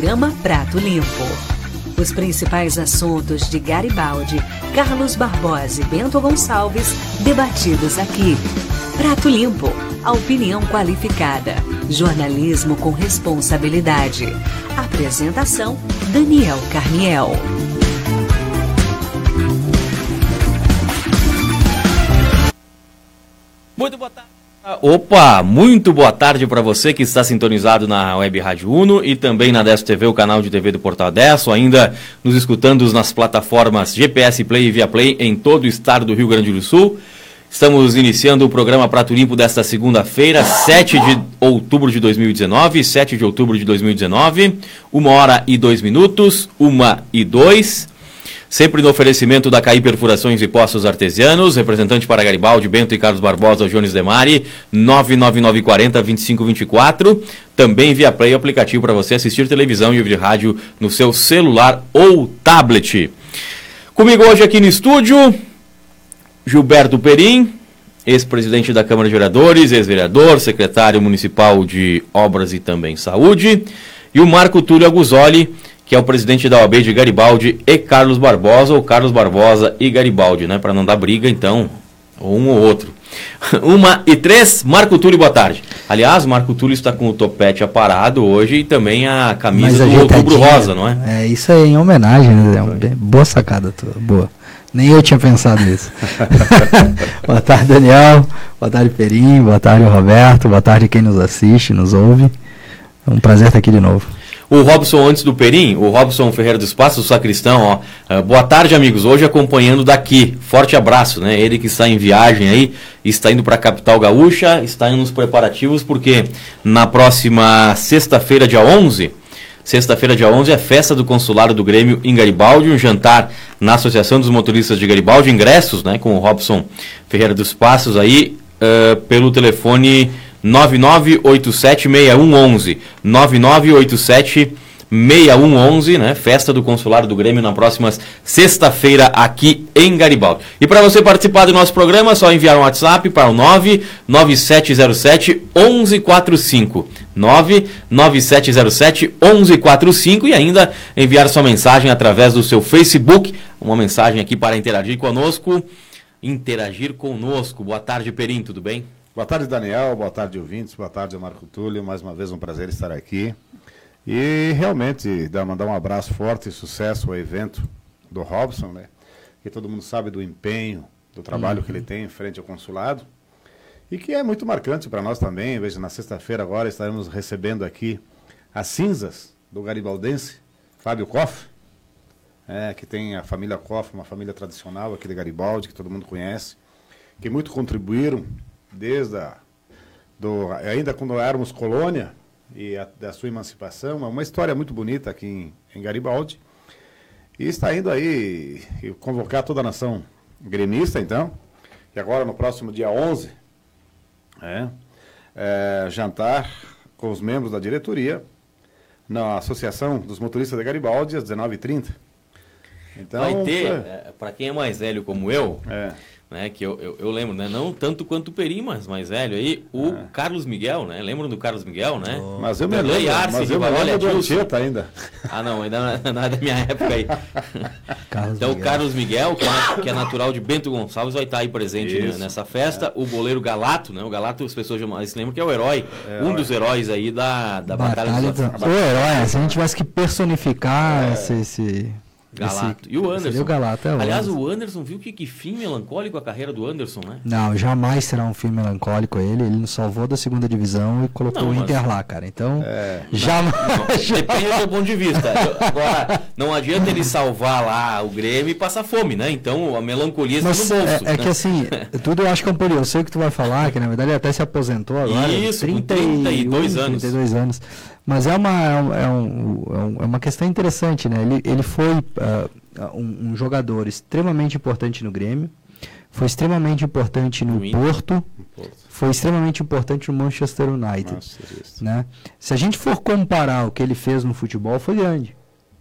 programa Prato Limpo. Os principais assuntos de Garibaldi, Carlos Barbosa e Bento Gonçalves, debatidos aqui. Prato Limpo, a opinião qualificada. Jornalismo com responsabilidade. Apresentação: Daniel Carniel. Opa, muito boa tarde para você que está sintonizado na Web Rádio Uno e também na Adesso TV, o canal de TV do Portal Adesso, ainda nos escutando nas plataformas GPS Play e Via Play em todo o estado do Rio Grande do Sul. Estamos iniciando o programa Prato Limpo desta segunda-feira, 7 de outubro de 2019, 7 de outubro de 2019, uma hora e dois minutos, uma e dois. Sempre no oferecimento da CAI Perfurações e Poços Artesianos, representante para Garibaldi, Bento e Carlos Barbosa, Jones Demari, 99940-2524. Também via Play, aplicativo para você assistir televisão e ouvir rádio no seu celular ou tablet. Comigo hoje aqui no estúdio, Gilberto Perim, ex-presidente da Câmara de Vereadores, ex-vereador, secretário municipal de Obras e também Saúde, e o Marco Túlio Aguzoli, que é o presidente da OAB de Garibaldi e Carlos Barbosa, ou Carlos Barbosa e Garibaldi, né? Para não dar briga, então, um ou outro. Uma e três, Marco Túlio, boa tarde. Aliás, Marco Túlio está com o topete aparado hoje e também a camisa do Outubro Rosa, não é? É, isso aí, em homenagem, né? Boa sacada tua, boa. Nem eu tinha pensado nisso. boa tarde, Daniel. Boa tarde, Perim. Boa tarde, Roberto. Boa tarde quem nos assiste, nos ouve. É um prazer estar aqui de novo. O Robson antes do Perim, o Robson Ferreira dos Passos, o sacristão, ó. Uh, boa tarde, amigos. Hoje acompanhando daqui. Forte abraço, né? Ele que está em viagem aí, está indo para a capital gaúcha, está indo nos preparativos, porque na próxima sexta-feira, dia 11, Sexta-feira, dia 11, é festa do consulado do Grêmio em Garibaldi, um jantar na Associação dos Motoristas de Garibaldi, ingressos, né, com o Robson Ferreira dos Passos aí, uh, pelo telefone 99876111. 99876111, né? Festa do Consulado do Grêmio na próxima sexta-feira aqui em Garibaldi. E para você participar do nosso programa, é só enviar um WhatsApp para o 99707 1145. 99707 1145 e ainda enviar sua mensagem através do seu Facebook, uma mensagem aqui para interagir conosco. Interagir conosco. Boa tarde, Perim, tudo bem? Boa tarde, Daniel. Boa tarde, ouvintes. Boa tarde, Marco Túlio. Mais uma vez um prazer estar aqui. E realmente mandar um abraço forte e sucesso ao evento do Robson, né? Que todo mundo sabe do empenho, do trabalho uhum. que ele tem em frente ao consulado. E que é muito marcante para nós também. Veja, na sexta-feira agora estaremos recebendo aqui as cinzas do garibaldense Fábio Koff, é, que tem a família Koff, uma família tradicional aqui de Garibaldi, que todo mundo conhece, que muito contribuíram desde a, do, ainda quando éramos colônia e a, da sua emancipação, é uma história muito bonita aqui em, em Garibaldi. E está indo aí convocar toda a nação gremista, então, que agora no próximo dia 11, é, é, jantar com os membros da diretoria na Associação dos Motoristas de Garibaldi às 19h30. Então, Vai ter, é, para quem é mais velho como eu, é né? Que eu, eu, eu, lembro, né? Não tanto quanto o Peri, mas mais velho aí, o é. Carlos Miguel, né? Lembram do Carlos Miguel, né? Oh. Mas eu me lembro, mas eu me lembro do Anchieta ainda. Ah, não, ainda não é da minha época aí. então, o Carlos Miguel, que é, que é, natural de Bento Gonçalves, vai estar aí presente né, nessa festa. É. O goleiro Galato, né? O Galato, as pessoas se lembram que é o herói, é, um dos heróis aí da, da Batalha, Batalha do... O herói, se a gente tivesse que personificar é. esse... esse Galato. Esse, e o Anderson. O Galato, é o Aliás, Anderson. o Anderson viu que, que fim melancólico a carreira do Anderson, né? Não, jamais será um fim melancólico ele. Ele nos salvou da segunda divisão e colocou não, o Inter lá, cara. Então, é, jamais. Depende do seu ponto de vista. Agora, não adianta ele salvar lá o Grêmio e passar fome, né? Então, a melancolia está no bolso. É, é, que assim, tudo eu acho que é um período. Eu sei o que tu vai falar, que na verdade ele até se aposentou agora. Isso, 30 32 anos. 32 anos. Mas é uma, é, um, é, um, é uma questão interessante, né? Ele, ele foi uh, um, um, jogador extremamente importante no Grêmio, foi extremamente importante no, no Porto, Porto, foi extremamente importante no Manchester United. Nossa, né? Se a gente for comparar o que ele fez no futebol, foi grande.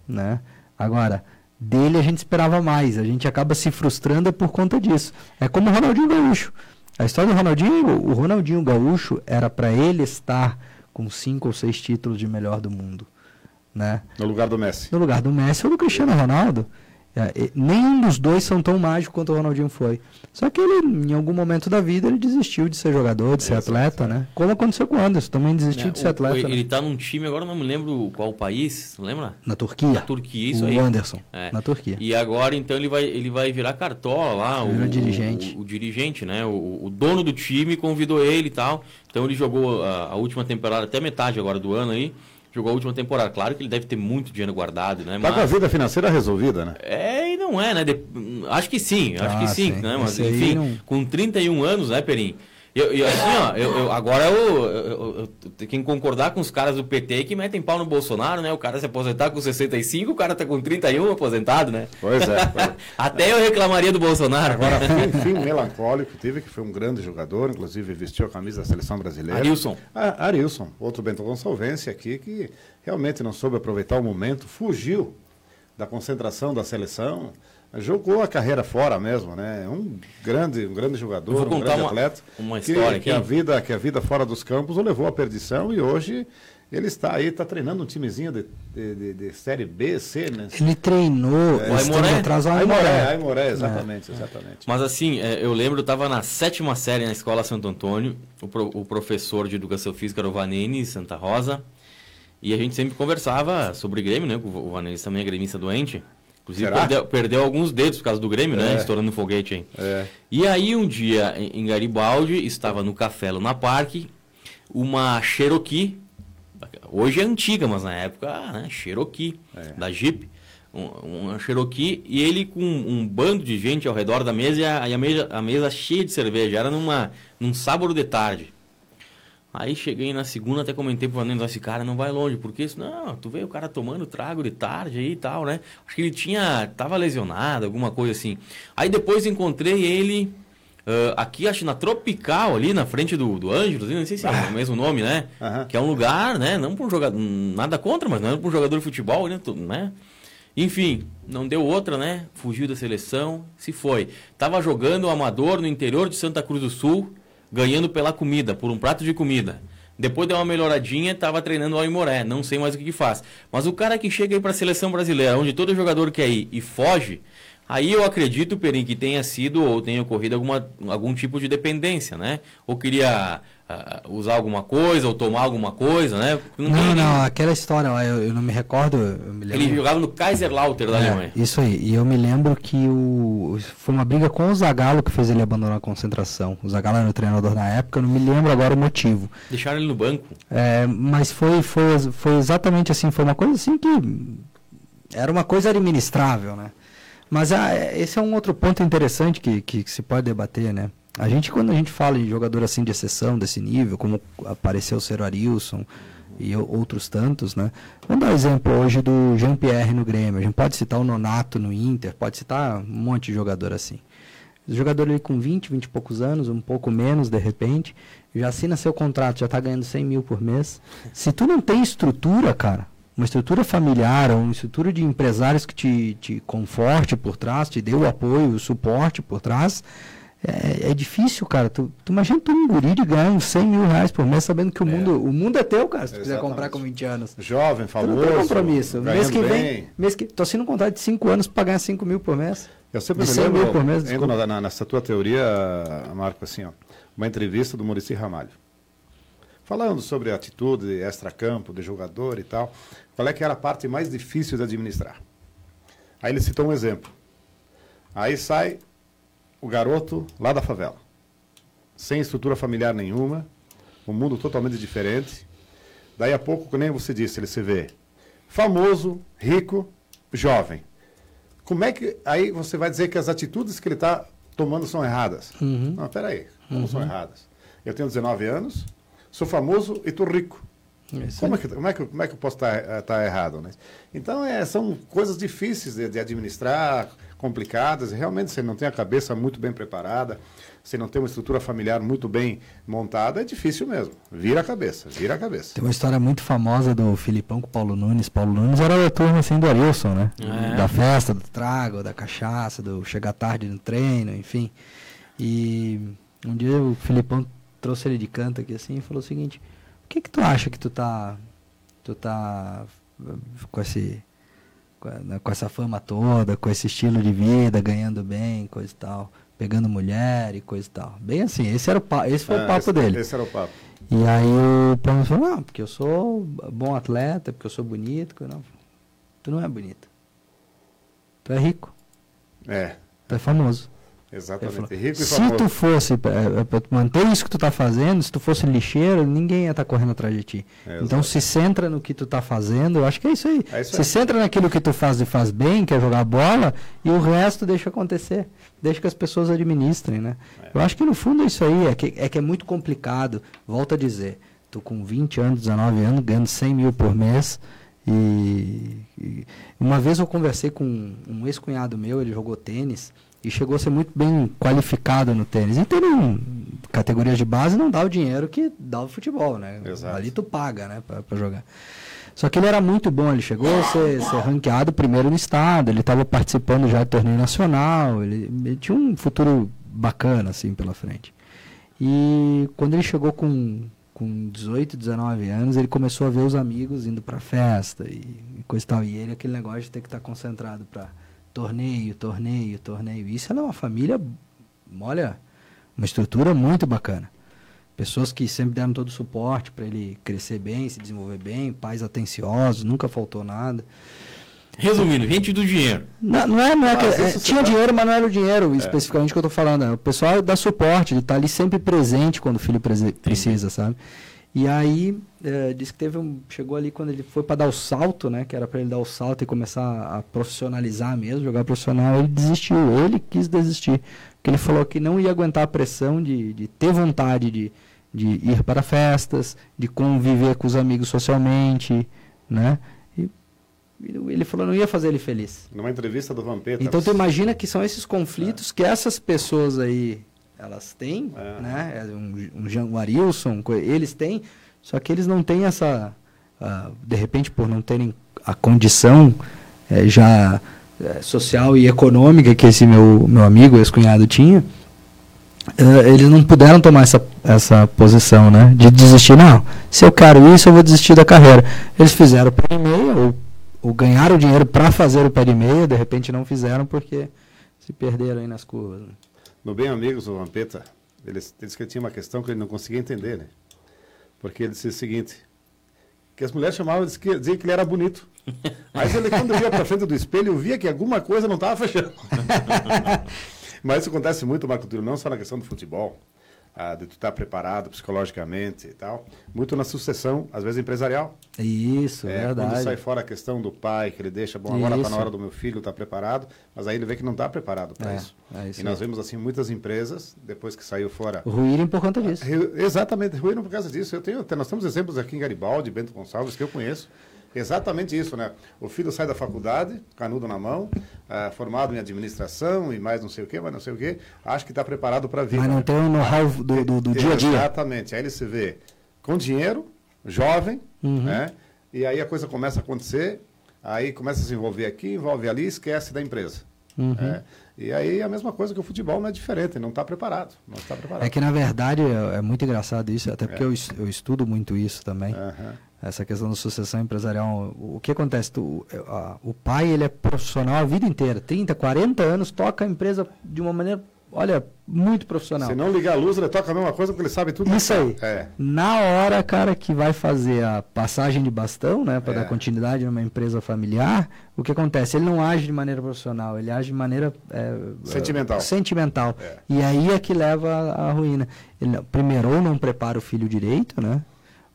Né? Agora, dele a gente esperava mais, a gente acaba se frustrando por conta disso. É como o Ronaldinho Gaúcho. A história do Ronaldinho, o Ronaldinho Gaúcho era para ele estar com cinco ou seis títulos de melhor do mundo, né? No lugar do Messi. No lugar do Messi ou do Cristiano Ronaldo. É, nenhum dos dois são tão mágicos quanto o Ronaldinho foi. Só que ele, em algum momento da vida, ele desistiu de ser jogador, de ser atleta, né? Como aconteceu com o Anderson, também desistiu né, de ser o- atleta. Ele né? tá num time, agora não me lembro qual país, lembra? Na Turquia. Na Turquia, isso o aí. Anderson, É. na Turquia. E agora, então, ele vai, ele vai virar cartola lá. Virou o, dirigente. O, o dirigente, né? O, o dono do time convidou ele e tal. Então, ele jogou a, a última temporada, até metade agora do ano aí. Jogou a última temporada. Claro que ele deve ter muito dinheiro guardado, né? Tá com a vida financeira resolvida, né? É, e não é, né? De- Acho que sim, acho Ah, que sim, sim. né? Mas Esse enfim, não- com 31 anos, né, Perim? Eu, eu, assim, ó, eu, eu- agora eu, tenho que concordar com os caras do PT que metem pau no Bolsonaro, né? O cara se aposentar com 65, o cara tá com 31 aposentado, né? Pois é. pois é. Até eu reclamaria do Bolsonaro. Agora, fim, fim melancólico, tive que foi um grande jogador, inclusive vestiu a camisa da seleção brasileira. Arilson. Arilson, outro Bento Gonçalvense aqui, que realmente não soube aproveitar o momento, fugiu da concentração da seleção, jogou a carreira fora mesmo, né? Um grande, um grande jogador, vou um contar grande uma- atleta. uma que- história que, aqui. a vida, que a vida fora dos campos o levou à perdição e hoje ele está aí, está treinando um timezinho de, de, de- de série B, C, né? Ele treinou O esse tempo Aimoré? atrás o Aimoré, Aimoré. Aimoré, exatamente, exatamente. Mas assim, é, eu lembro, eu estava na sétima série na Escola Santo Antônio, o, pro- o professor de Educação Física era o Vanini Santa Rosa, e a gente sempre conversava sobre Grêmio, né? O Vanini também é gremista doente. Inclusive perdeu, perdeu alguns dedos por causa do Grêmio, né? É. Estourando foguete aí. É. E aí um dia em Garibaldi, estava no Café Luna Park, uma Cherokee, hoje é antiga, mas na época, né, Cherokee, É. da Jeep, um, uma Cherokee, e ele com um bando de gente ao redor da mesa e a, a mesa, a mesa cheia de cerveja, era numa, num sábado de tarde. Aí cheguei na segunda, até comentei pro Vanendo, esse cara não vai longe, porque isso, não, tu vê o cara tomando trago de tarde aí e tal, né? Acho que ele tinha, tava lesionado, alguma coisa assim. Aí depois encontrei ele ah, aqui, acho na Tropical, ali na frente do, do Ângelos, não sei se é o mesmo nome, né? Que é um lugar, né? Não para um jogador, nada contra, mas não é para um jogador de futebol, né? Tu- né? Enfim, não deu outra, né? Fugiu da seleção, se foi. Tava jogando o amador no interior de Santa Cruz do Sul, ganhando pela comida, por um prato de comida. Depois deu uma melhoradinha, tava treinando o Aimoré, não sei mais o que, que faz. Mas o cara que chega aí para a seleção brasileira, onde todo jogador quer ir e foge, aí eu acredito, Perim, que tenha sido ou tenha ocorrido alguma, algum tipo de dependência, né? Ou queria ah, usar alguma coisa, ou tomar alguma coisa, né? Não, tem- não, aquela história lá, eu, eu não me recordo, eu me lembro. Ele jogava no Kaiserlauter da É, Alemanha. isso aí. E eu me lembro que o foi uma briga com o Zagallo que fez ele abandonar a concentração. O Zagallo era o treinador na época, eu não me lembro agora o motivo. Deixaram ele no banco. É, mas foi, foi, foi exatamente assim, foi uma coisa assim que era uma coisa administrável, né? Mas ah, é, esse é um outro ponto interessante que, que, que se pode debater, né? A gente, quando a gente fala em jogador assim de exceção, desse nível, como apareceu o Ciro Arilson e outros tantos, né? Vamos dar o exemplo hoje do Jean-Pierre no Grêmio. A gente pode citar o Nonato no Inter, pode citar um monte de jogador assim. O jogador ali com 20, 20 e poucos anos, um pouco menos de repente, já assina seu contrato, já está ganhando 100 mil por mês. Se tu não tem estrutura, cara, uma estrutura familiar, uma estrutura de empresários que te, te conforte por trás, te dê o apoio, o suporte por trás, é, é difícil, cara. Tu, tu imagina tu um guri de ganhar uns 100 mil reais por mês, sabendo que o, É. mundo, o mundo é teu, cara, se tu quiser comprar com 20 anos. Jovem, Tu famoso. não tem compromisso. Mês que vem, bem. mês que, tu assina um contrato de 5 anos para ganhar 5 mil por mês. Eu sempre De me 100 lembro, mil por mês, desculpa. na, na- nessa tua teoria, Marco, assim, ó, uma entrevista do Murici Ramalho. Falando sobre a atitude extra-campo, de jogador e tal, qual é que era a parte mais difícil de administrar? Aí ele citou um exemplo. Aí sai o garoto lá da favela, sem estrutura familiar nenhuma, um mundo totalmente diferente. Daí a pouco, nem você disse, ele se vê famoso, rico, jovem. Como é que aí você vai dizer que as atitudes que ele está tomando são erradas? Uhum. Não, peraí, como são erradas? Eu tenho 19 anos, sou famoso e estou rico. Como é, que, como, é que, como é que eu posso estar errado? Né? Então, é, são coisas difíceis de, de administrar, complicadas. e Realmente, se não tem a cabeça muito bem preparada, se não tem uma estrutura familiar muito bem montada, é difícil mesmo. Vira a cabeça, vira a cabeça. Tem uma história muito famosa do Filipão com o Paulo Nunes. Paulo Nunes era da turma assim do Arilson, né? É. Da festa, do trago, da cachaça, do chegar tarde no treino, enfim. E um dia o Filipão trouxe ele de canto aqui assim e falou o seguinte: que que tu acha que tu tá tu tá com esse com, né, com essa fama toda, com esse estilo de vida, ganhando bem, coisa e tal, pegando mulher e coisa e tal. Bem assim, esse era o esse foi o Ah, papo esse, dele. Esse era o papo. E aí o Paulo falou, não, porque eu sou bom atleta, porque eu sou bonito. Não, tu não é bonito. Tu é rico, É, tu é famoso. Exatamente. falou, Rico e se famoso. tu fosse, é, é, tu manter isso que tu tá fazendo, se tu fosse lixeiro, ninguém ia estar correndo atrás de ti. É, então se centra no que tu tá fazendo, eu acho que é isso aí. É isso se aí. centra naquilo que tu faz e faz bem, que é jogar bola, e o resto deixa acontecer. Deixa que as pessoas administrem, né? É. Eu acho que no fundo é isso aí, é que é, que é muito complicado. Volto a dizer, tô com 20 anos, 19 anos, ganhando 100 mil por mês. E, e uma vez eu conversei com um ex-cunhado meu, ele jogou tênis e chegou a ser muito bem qualificado no tênis. E tem um, categorias de base não dá o dinheiro que dá o futebol, né? Exato. Ali tu paga, né, pra, pra jogar. Só que ele era muito bom, ele chegou a ser, ser ranqueado primeiro no estado, ele estava participando já de torneio nacional, ele, ele tinha um futuro bacana assim pela frente. E quando ele chegou com, com 18, 19 anos, ele começou a ver os amigos indo pra festa e, e coisa e tal. E ele, aquele negócio de ter que estar concentrado pra torneio, torneio, torneio. Isso era uma família, olha, uma estrutura muito bacana. Pessoas que sempre deram todo o suporte para ele crescer bem, se desenvolver bem, pais atenciosos, nunca faltou nada. Resumindo, gente do dinheiro. Não, não é, não é, é, tinha dá- dinheiro, mas não era o dinheiro especificamente que eu tô falando. é O pessoal dá suporte, ele tá ali sempre presente quando o filho precisa, sabe? E aí, é, disse que teve um. Chegou ali quando ele foi para dar o salto, né? Que era para ele dar o salto e começar a profissionalizar mesmo, jogar profissional, ele desistiu. Ele quis desistir. Porque ele falou que não ia aguentar a pressão de, de ter vontade de, de ir para festas, de conviver com os amigos socialmente, né? E ele falou que não ia fazer ele feliz. Numa entrevista do Vampeta. Então tu imagina que são esses conflitos que essas pessoas aí elas têm, É. né? É Um, um Jean um Arilson, eles têm, só que eles não têm essa, ah, de repente por não terem a condição eh, já eh, social e econômica que esse meu meu amigo ex-cunhado tinha, eh, eles não puderam tomar essa, essa posição, né? De desistir, não, se eu quero isso, eu vou desistir da carreira. Eles fizeram o pé de meia, ou, ou ganharam dinheiro para fazer o pé de meia, de repente não fizeram porque se perderam aí nas curvas. né? No Bem Amigos, o Vampeta, ele, ele disse que tinha uma questão que ele não conseguia entender, né? Porque ele disse o seguinte, que as mulheres chamavam, que, diziam que ele era bonito. Mas ele, quando ia para frente do espelho, via que alguma coisa não estava fechando. Mas isso acontece muito, Marco Túlio, não só na questão do futebol, ah, de tu estar preparado psicologicamente e tal, muito na sucessão, às vezes empresarial. Isso, É, verdade. Quando sai fora a questão do pai, que ele deixa, bom, agora está na hora do meu filho, está preparado, mas aí ele vê que não está preparado para É, isso. é isso e nós vemos assim muitas empresas, depois que saiu fora. Ruírem por conta disso. Ru- Exatamente, ruíram por causa disso. Eu tenho, nós temos exemplos aqui em Garibaldi, Bento Gonçalves, que eu conheço. Exatamente isso, né? O filho sai da faculdade, canudo na mão, ah, formado em administração e mais não sei o quê, mas não sei o quê, acha que está preparado para a vida. Mas não tem o know-how do, do, do dia a dia. Exatamente. Aí ele se vê com dinheiro, jovem, Uhum. né? E aí a coisa começa a acontecer, aí começa a se envolver aqui, envolve ali, esquece da empresa. Uhum. É. E aí a mesma coisa que o futebol não é diferente, não está preparado. Não está preparado. É que na verdade é, é muito engraçado isso, até porque É. eu, eu estudo muito isso também. Aham. Essa questão da sucessão empresarial. O, que acontece? Tu, a- o pai ele é profissional a vida inteira, 30, 40 anos, toca a empresa de uma maneira, olha, muito profissional. Se não ligar a luz, ele toca a mesma coisa porque ele sabe tudo. Isso aí. É. Na hora, cara, que vai fazer a passagem de bastão, né, para É. dar continuidade numa empresa familiar, o que acontece? Ele não age de maneira profissional, ele age de maneira é, Sentimental. sentimental. É. E aí é que leva à ruína. Ele, primeiro, ou não prepara o filho direito, né?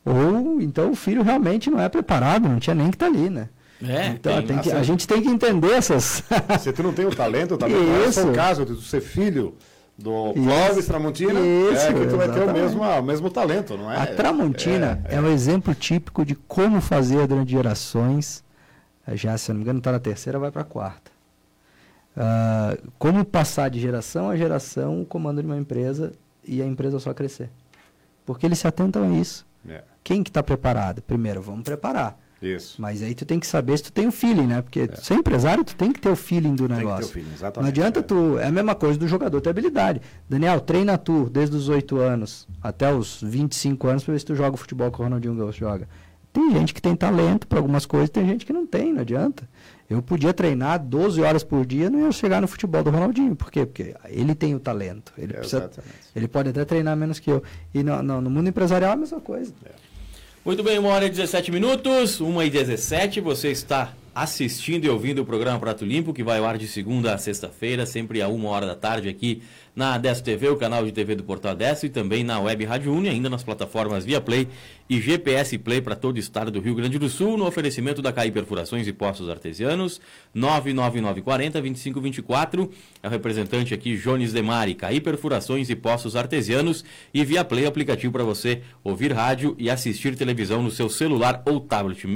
Ou então o filho realmente não é preparado, não tinha nem que estar ali, né? É, então tem- tem que- a assim- gente tem que entender essas. Se tu não tem o talento, tá Isso. é o caso de tu ser filho do. Clóvis Tramontina, Isso, é que tu vai ter o mesmo, o mesmo talento, não é? A Tramontina é, um exemplo típico de como fazer durante gerações. Já, se eu não me engano, está na terceira, vai para a quarta. Ah, como passar de geração a geração o comando de uma empresa e a empresa só crescer. Porque eles se atentam a isso. É. Quem que está preparado? Primeiro, vamos preparar. Isso. Mas aí tu tem que saber se tu tem o feeling, né? Porque é. ser empresário, tu tem que ter o feeling do tem negócio. Que ter o feeling, exatamente. Não adianta é. tu. É a mesma coisa do jogador ter habilidade. Daniel, treina tu desde os 8 anos até os 25 anos pra ver se tu joga o futebol que o Ronaldinho Gaúcho joga. Tem gente que tem talento para algumas coisas, tem gente que não tem, não adianta. Eu podia treinar 12 horas por dia, não ia chegar no futebol do Ronaldinho. Por quê? Porque ele tem o talento. Ele, é, precisa, ele pode até treinar menos que eu. E no, no, no mundo empresarial é a mesma coisa. É. Muito bem, uma hora e 17 minutos, uma e 17, você está assistindo e ouvindo o programa Prato Limpo, que vai ao ar de segunda a sexta-feira, sempre a uma hora da tarde aqui na Adesso TV, o canal de TV do Portal Adesso, e também na Web Rádio Uni, ainda nas plataformas Via Play e GPS Play para todo o estado do Rio Grande do Sul, no oferecimento da CAI Perfurações e Postos Artesianos, 99940-2524, é o representante aqui, Jones Demari, CAI Perfurações e Postos Artesianos, e Via Play, aplicativo para você ouvir rádio e assistir televisão no seu celular ou tablet,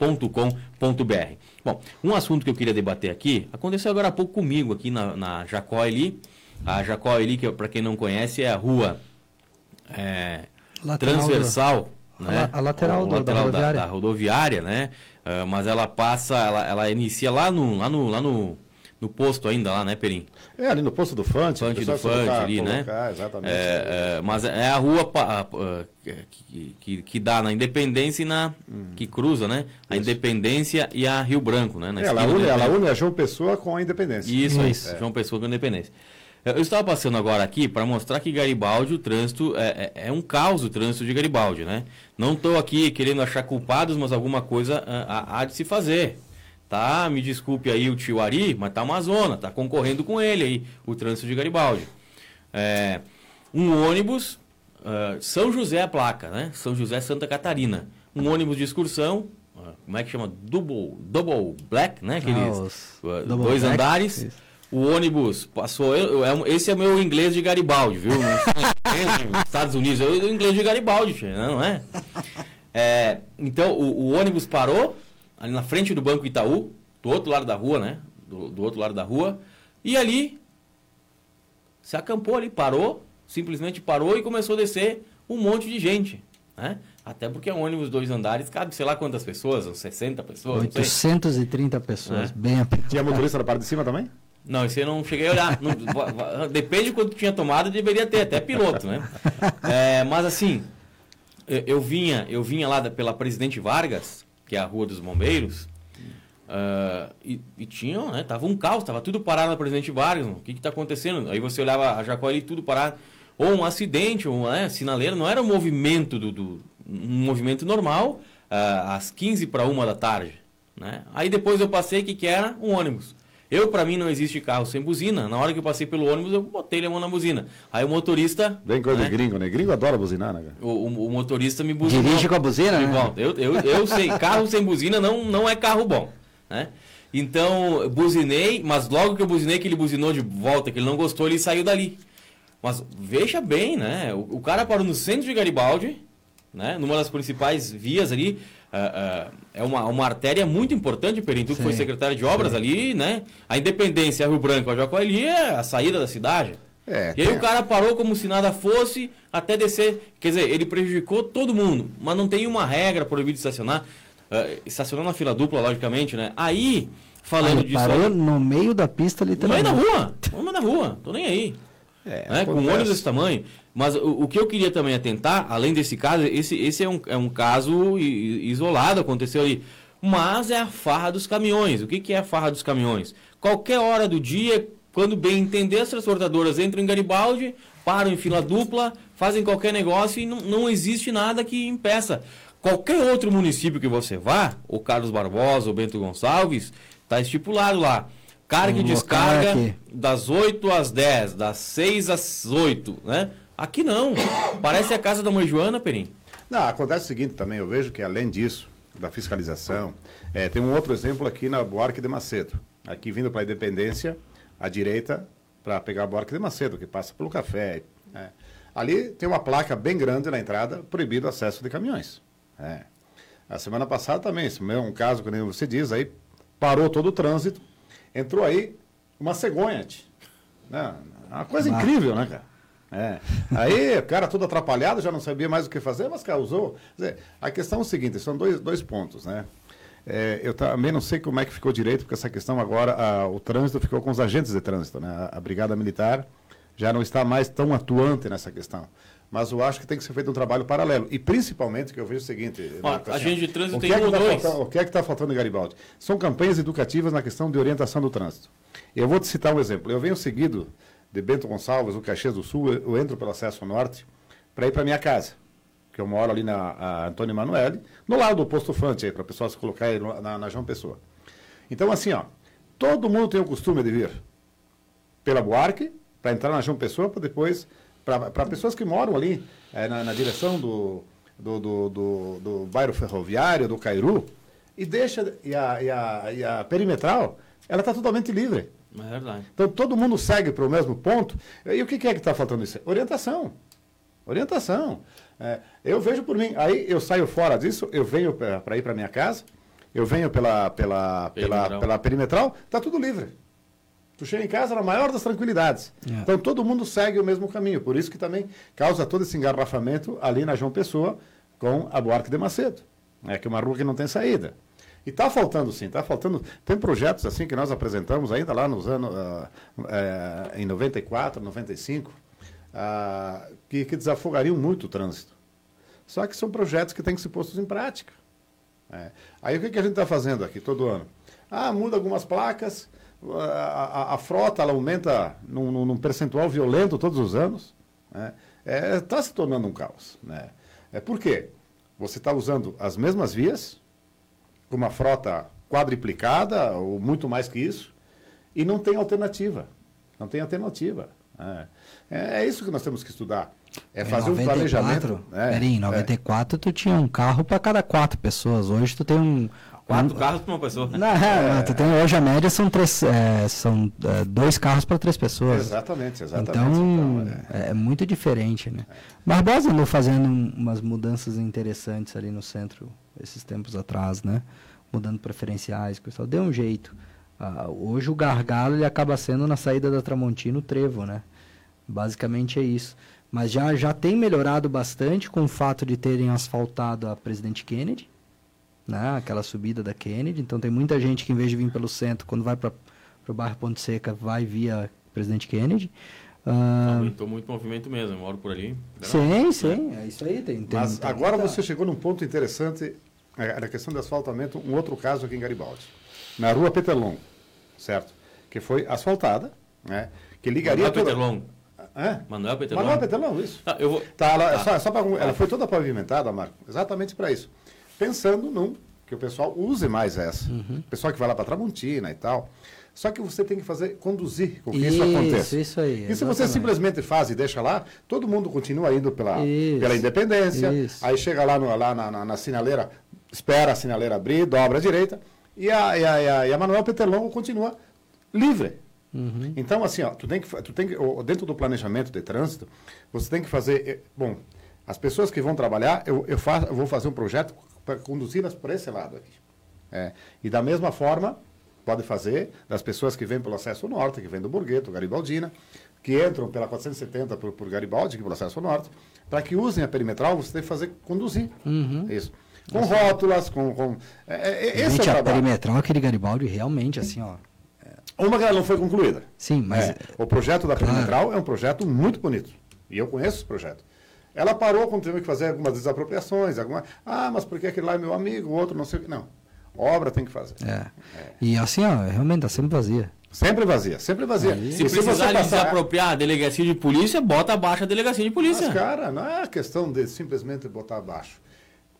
meuviaplay.com.br. Bom, um assunto que eu queria debater aqui, aconteceu agora há pouco comigo aqui na, na Jacó ali, a Jacó ali, que para quem não conhece, é a rua é, transversal. Do, né? a, a, lateral, do, lateral da, rodoviária. Da, da rodoviária, né? Uh, mas ela passa, ela, ela inicia lá no, lá no, lá no, no posto ainda lá, né, Perim? É, ali no posto do Fante. Fante do Fante ali, né? exatamente. É, é, mas é a rua que, que, que, dá na Independência e na... Hum. que cruza, né? A Isso. Independência e a Rio Branco, né? É, ela, une, ela une a João Pessoa com a Independência. Isso, Isso. É. João Pessoa com a Independência. Eu estava passando agora aqui para mostrar que Garibaldi, o trânsito, é, é, é, um caos o trânsito de Garibaldi, né? Não estou aqui querendo achar culpados, mas alguma coisa há, há, de se fazer. Tá, me desculpe aí o tio Ari, mas tá uma zona, tá concorrendo com ele aí, o trânsito de Garibaldi. É, um ônibus, uh, São José a placa, né? São José Santa Catarina. Um ônibus de excursão, uh, como é que chama? Double, double black, né? Aqueles ah, uh, dois black, andares. Isso o ônibus passou. Eu, eu, esse é o meu inglês de Garibaldi, viu? Estados Unidos, eu, inglês de Garibaldi, não é? é então, o, o, ônibus parou ali na frente do Banco Itaú, do outro lado da rua, né? Do, do outro lado da rua. E ali se acampou ali, parou, simplesmente parou e começou a descer um monte de gente. Né? Até porque é um ônibus dois andares, cabe sei lá quantas pessoas, uns 60 pessoas. 830 pessoas, é. bem apertado. Tinha motorista na parte de cima também? Não, esse eu não cheguei a olhar. Não, depende de quanto tinha tomado, deveria ter, até piloto, né? É, mas assim, eu, eu, vinha, eu vinha lá da, pela Presidente Vargas, que é a Rua dos Bombeiros, uh, e, e tinha, né? Tava um caos, tava tudo parado na Presidente Vargas. O que que tá acontecendo? Aí você olhava a Jacuari, tudo parado. Ou um acidente, ou né, sinaleiro, não era um movimento do, do um movimento normal, uh, às 15 para uma da tarde. Né? Aí depois eu passei que, que era um ônibus. Eu, para mim, não existe carro sem buzina. Na hora que eu passei pelo ônibus, eu botei a mão na buzina. Aí o motorista. Bem coisa né? de gringo, né? Gringo adora buzinar, né? O, o, o motorista me buzinou. Dirige com a buzina, né? Bom, eu, eu, eu sei, carro sem buzina não, não é carro bom, né? Então, buzinei, mas logo que eu buzinei, que ele buzinou de volta, que ele não gostou, ele saiu dali. Mas veja bem, né? O, o cara parou no centro de Garibaldi, né? Numa das principais vias ali, uh, uh, é uma, uma artéria muito importante, Perim, tu que foi secretário de obras sim. ali, né? A Independência, Rio Branco, a Jacó ali é a saída da cidade. É, e aí é. o cara parou como se nada fosse até descer. Quer dizer, ele prejudicou todo mundo, mas não tem uma regra proibida de estacionar. Uh, estacionar na fila dupla, logicamente, né? Aí, falando disso. Parou aí, no meio da pista, literalmente. No meio da rua, no meio da rua, tô nem aí. É, né? Com ônibus desse tamanho. Mas o, o, que eu queria também atentar, além desse caso, esse, esse é, um, é um caso isolado, aconteceu ali. Mas é a farra dos caminhões. O que, que é a farra dos caminhões? Qualquer hora do dia, quando bem entender, as transportadoras entram em Garibaldi, param em fila dupla, fazem qualquer negócio e não, não existe nada que impeça. Qualquer outro município que você vá, o Carlos Barbosa, o Bento Gonçalves, está estipulado lá Carga e descarga das 8 às 10, das 6 às 8, né? Aqui não. Parece a casa da mãe Joana, Perim. Não, acontece o seguinte também, eu vejo que além disso, da fiscalização, é, tem um outro exemplo aqui na Buarque de Macedo. Aqui vindo para a Independência, à direita, para pegar a Buarque de Macedo, que passa pelo café. É. Ali tem uma placa bem grande na entrada, proibido o acesso de caminhões. É. A semana passada também, esse é um caso, como você diz, aí parou todo o trânsito, entrou aí uma cegonha. Né? Uma coisa incrível, né, cara? É. Aí o cara todo atrapalhado, já não sabia mais o que fazer, mas causou. Dizer, a questão é o seguinte, são dois, dois pontos, né? É, eu também não sei como é que ficou direito, porque essa questão agora, a, o trânsito ficou com os agentes de trânsito, né? A, a Brigada Militar já não está mais tão atuante nessa questão. Mas eu acho que tem que ser feito um trabalho paralelo. E principalmente que eu vejo o seguinte. Ó, agente assim, de trânsito tem é um tá dois. faltando- O que é que está faltando em Garibaldi? São campanhas educativas na questão de orientação do trânsito. Eu vou te citar um exemplo. Eu venho seguido de Bento Gonçalves, o Caxias do Sul, eu, entro pelo acesso norte para ir para minha casa. Que eu moro ali na a Antônio Emanuele, no lado do posto Fante, para o pessoal se colocar aí na, na João Pessoa. Então, assim, ó, todo mundo tem o costume de vir pela Buarque, para entrar na João Pessoa, para depois, para pessoas que moram ali eh, na, na direção do, do, do, do, do bairro ferroviário, do Cairu, e deixa, e a, e a, e a perimetral, ela está totalmente livre. É verdade. Então todo mundo segue para o mesmo ponto. E o que, que é que está faltando isso? Orientação. Orientação. É, eu vejo por mim. Aí eu saio fora disso, eu venho para ir para minha casa, eu venho pela, pela, pela, Perimetral. pela perimetral, está tudo livre. Tu chega em casa na maior das tranquilidades. É. Então todo mundo segue o mesmo caminho. Por isso que também causa todo esse engarrafamento ali na João Pessoa com a Buarque de Macedo. É que é uma rua que não tem saída. E está faltando sim, está faltando. Tem projetos assim que nós apresentamos ainda lá nos anos ah, eh, em 94, 95, ah, que, que desafogariam muito o trânsito. Só que são projetos que têm que ser postos em prática. É. Aí o que, que a gente está fazendo aqui todo ano? Ah, muda algumas placas, a, a- a frota ela aumenta num, num- percentual violento todos os anos. Está se tornando um caos. Né? É por quê? Você está usando as mesmas vias, com uma frota quadriplicada, ou muito mais que isso, e não tem alternativa. Não tem alternativa. É, é isso que nós temos que estudar. É fazer um planejamento. né? Peraí, em É. 94 tu tinha um carro para cada quatro pessoas. Hoje tu tem um. Quatro carros para uma pessoa. Não, não, tu tem, hoje a média são, três, é, são é, dois carros para três pessoas. Exatamente, exatamente. Então, Então, é. é. é muito diferente, né? Barbosa andou fazendo um- umas mudanças interessantes ali no centro esses tempos atrás, né? Mudando preferenciais, o pessoal deu um jeito. Ah, hoje o gargalo ele acaba sendo na saída da Tramontina o trevo, né? Basicamente é isso. Mas já, já tem melhorado bastante com o fato de terem asfaltado a Presidente Kennedy, né? Aquela subida da Kennedy. Então tem muita gente que em vez de vir pelo centro, quando vai para o bairro Ponte Seca, vai via Presidente Kennedy. Ah, Aumentou muito movimento mesmo, eu moro por ali. sim, sim, é isso aí. Tem, tem, Mas tem agora muita- você chegou num ponto interessante é, na questão do asfaltamento, um outro caso aqui em Garibaldi. Na rua Peterlon, certo? Que foi asfaltada, né? Que ligaria Manuel toda... Peterlon. Hã? Manuel Peterlon. Manuel Peterlon, isso. Ah, eu vou... Tá, ela, Ah. só, só pra- ela foi toda pavimentada, Marco, exatamente para isso. Pensando num que o pessoal use mais essa. Uhum. O pessoal que vai lá para Tramontina e tal. Só que você tem que fazer, conduzir com que isso, Isso, aconteça. isso aí, E se você simplesmente faz e deixa lá, todo mundo continua indo pela, Isso, pela independência. isso. Aí chega lá, no- lá na, na- na sinaleira, espera a sinaleira abrir, dobra à direita. E a, e a, e a, e a Manuel Peterlongo continua livre. Uhum. Então, assim, ó, tu tem que, tu tem que, dentro do planejamento de trânsito, você tem que fazer, eh, bom, as pessoas que vão trabalhar, eu, eu, faço, eu vou fazer um projeto para conduzi-las por esse lado aqui. É, e da mesma forma, pode fazer das pessoas que vêm pelo acesso norte, que vêm do Burgueto, Garibaldina, que entram pela 470 por, por Garibaldi, que é pelo acesso norte, para que usem a perimetral, você tem que fazer conduzir. Uhum. Isso. Com rótulas, com. com é, é, esse é o Gente, a trabalho. perimetral aqui de Garibaldi, realmente, assim, ó. Uma que ela não foi concluída. Sim, mas. É, o projeto da Claro. Perimetral é um projeto muito bonito. E eu conheço esse projeto. Ela parou quando teve que fazer algumas desapropriações. Alguma, ah, mas porque aquele lá é meu amigo, o outro não sei o que. Não. Obra tem que fazer. É. E assim, ó, realmente tá sempre vazia. Sempre vazia, sempre vazia. Aí- E Se precisar de desapropriar a delegacia de polícia, bota abaixo a delegacia de polícia. Mas, cara, não é questão de simplesmente botar abaixo.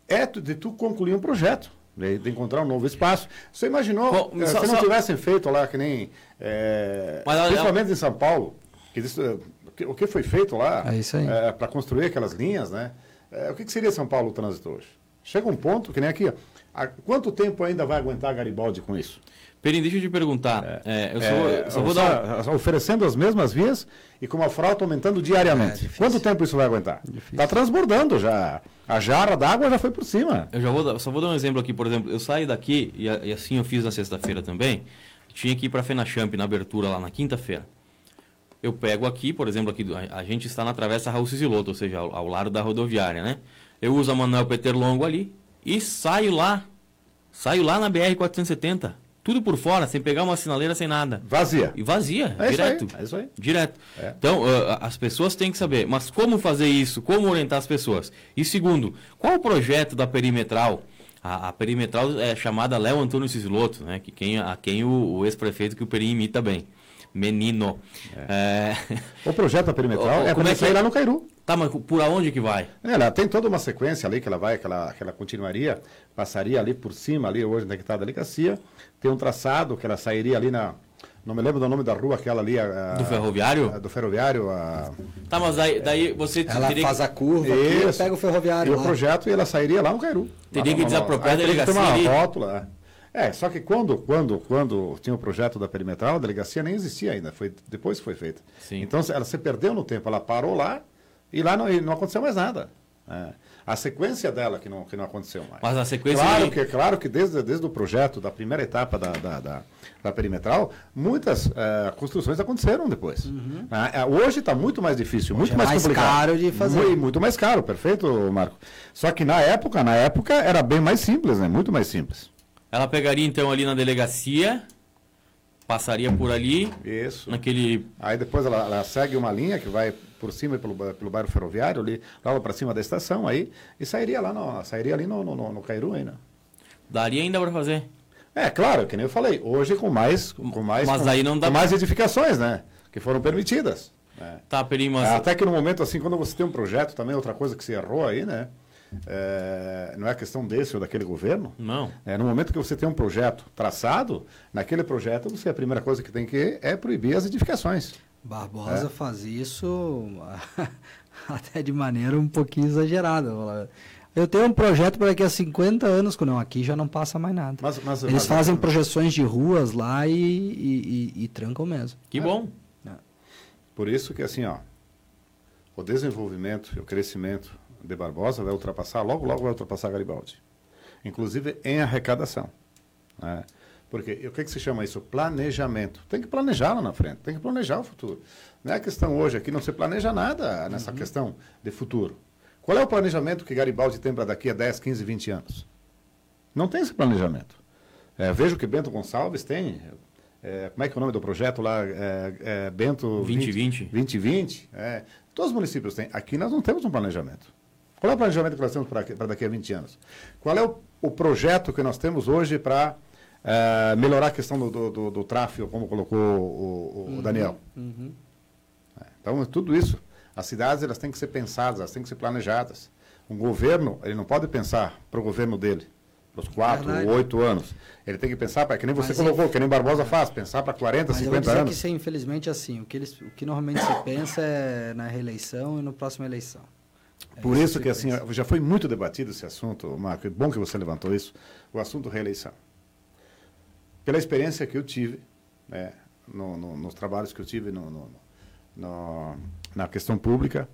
É de tu concluir um projeto. De, de encontrar um novo espaço. Você imaginou, Bom, eh, só- se não só- tivessem feito lá, que nem. eh, Mas ela- principalmente em São Paulo, que eh, que- o que foi feito lá É aí. para construir aquelas linhas, né? Eh, o que, que seria São Paulo o trânsito hoje? Chega um ponto, que nem aqui, ó, há quanto tempo ainda vai aguentar Garibaldi com isso? Perim, deixa eu te perguntar. é, eu só, É, só vou dar um... oferecendo as mesmas vias e com uma frota aumentando diariamente. É, difícil. Quanto tempo isso vai aguentar? Está transbordando já. A jarra d'água já foi por cima. Eu já vou dar, só vou dar um exemplo aqui, por exemplo, eu saí daqui, e, e assim eu fiz na sexta-feira também, tinha que ir para a FenaChamp na abertura lá na quinta-feira. Eu pego aqui, por exemplo, aqui a, gente está na travessa Raul Ciziloto, ou seja, ao, ao, lado da rodoviária, né? Eu uso a Manuel Peter Longo ali e saio lá, saio lá na BR 470, tudo por fora, sem pegar uma sinaleira, sem nada. Vazia. E vazia, é direto. Isso aí, é isso aí. Direto. É. Então, uh, as pessoas têm que saber, mas como fazer isso? Como orientar as pessoas? E segundo, qual o projeto da perimetral? A, a perimetral é chamada Léo Antônio Cisiloto, né? Que quem, a quem o, o ex-prefeito que o Peri imita bem. Menino. É. É... O projeto da perimetral o, é como é que ir lá no Cairu. Tá, mas por aonde que vai? Ela tem toda uma sequência ali que ela vai, que ela, que ela continuaria, passaria ali por cima, ali hoje na da delegacia. Tem um traçado que ela sairia ali na. Não me lembro do nome da rua, aquela ali. A, do ferroviário? A, do ferroviário. A... Tá, mas daí, daí você ela teria faz a curva aqui e pega o ferroviário. E lá. o projeto e ela sairia lá no Cairu. Teria que desapropriar a delegacia. Tem uma ali. rótula. É, só que quando, quando, quando tinha o projeto da perimetral, a delegacia nem existia ainda, foi depois que foi feita. Sim. Então ela se perdeu no tempo, ela parou lá e lá não, e não aconteceu mais nada. É. A sequência dela que não, que não aconteceu mais. Mas a sequência. Claro que, claro que desde, desde o projeto da primeira etapa da, da, da, da perimetral, muitas eh, construções aconteceram depois. Ah, eh, hoje está muito mais difícil, muito é mais, mais complicado. caro de fazer. Muito, muito mais caro, perfeito, Marco. Só que na época, na época era bem mais simples, né? Muito mais simples. Ela pegaria então ali na delegacia, passaria por ali, Isso. naquele. Aí depois ela, ela segue uma linha que vai por cima pelo, pelo bairro ferroviário, ali, lá para cima da estação, aí, e sairia lá no, sairia ali no, no, no, Cairu ainda. Daria ainda para fazer. É, claro, que nem eu falei, hoje com mais, com mais, Mas com, aí não dá com mais edificações, né? Que foram permitidas. É. Tá, Peri, mas. Até que no momento, assim, quando você tem um projeto, também outra coisa que se errou aí, né? É, não é questão desse ou daquele governo. Não. É, no momento que você tem um projeto traçado, naquele projeto, você a primeira coisa que tem que é proibir as edificações. Barbosa É. faz isso até de maneira um pouquinho exagerada. Eu tenho um projeto para daqui a 50 anos, quando não, aqui já não passa mais nada. Mas, mas, Eles mas- fazem projeções de ruas lá e, e- e- e trancam mesmo. Que bom. Por isso que assim, ó, o desenvolvimento e o crescimento de Barbosa vai ultrapassar, logo, logo vai ultrapassar Garibaldi. Inclusive em arrecadação. né? Porque o que, que se chama isso? Planejamento. Tem que planejar lá na frente, tem que planejar o futuro. Não é questão hoje aqui, não se planeja nada nessa questão de futuro. Qual é o planejamento que Garibaldi tem para daqui a 10, 15, 20 anos? Não tem esse planejamento. É, vejo que Bento Gonçalves tem. é, como é que é o nome do projeto lá? É, é, Bento 2020. 2020. É, todos os municípios têm. Aqui nós não temos um planejamento. Qual é o planejamento que nós temos para daqui a 20 anos? Qual é o, o projeto que nós temos hoje para é, melhorar a questão do, do, do- do tráfego, como colocou o, o- o Daniel? É, Então, tudo isso, as cidades elas têm que ser pensadas, elas têm que ser planejadas. Um governo, ele não pode pensar para o governo dele, para os quatro Verdade. ou oito anos. Ele tem que pensar, para que nem você Mas colocou, que nem Barbosa faz, pensar para 40, Mas eu vou 50 dizer anos. que isso é infelizmente assim. O que, eles, o que normalmente se pensa é na reeleição e na próxima eleição. É Por isso que assim, pensa. já foi muito debatido esse assunto, Marco, e bom que você levantou isso, o assunto reeleição. Pela experiência que eu tive, né, no- no- nos trabalhos que eu tive no- na questão pública,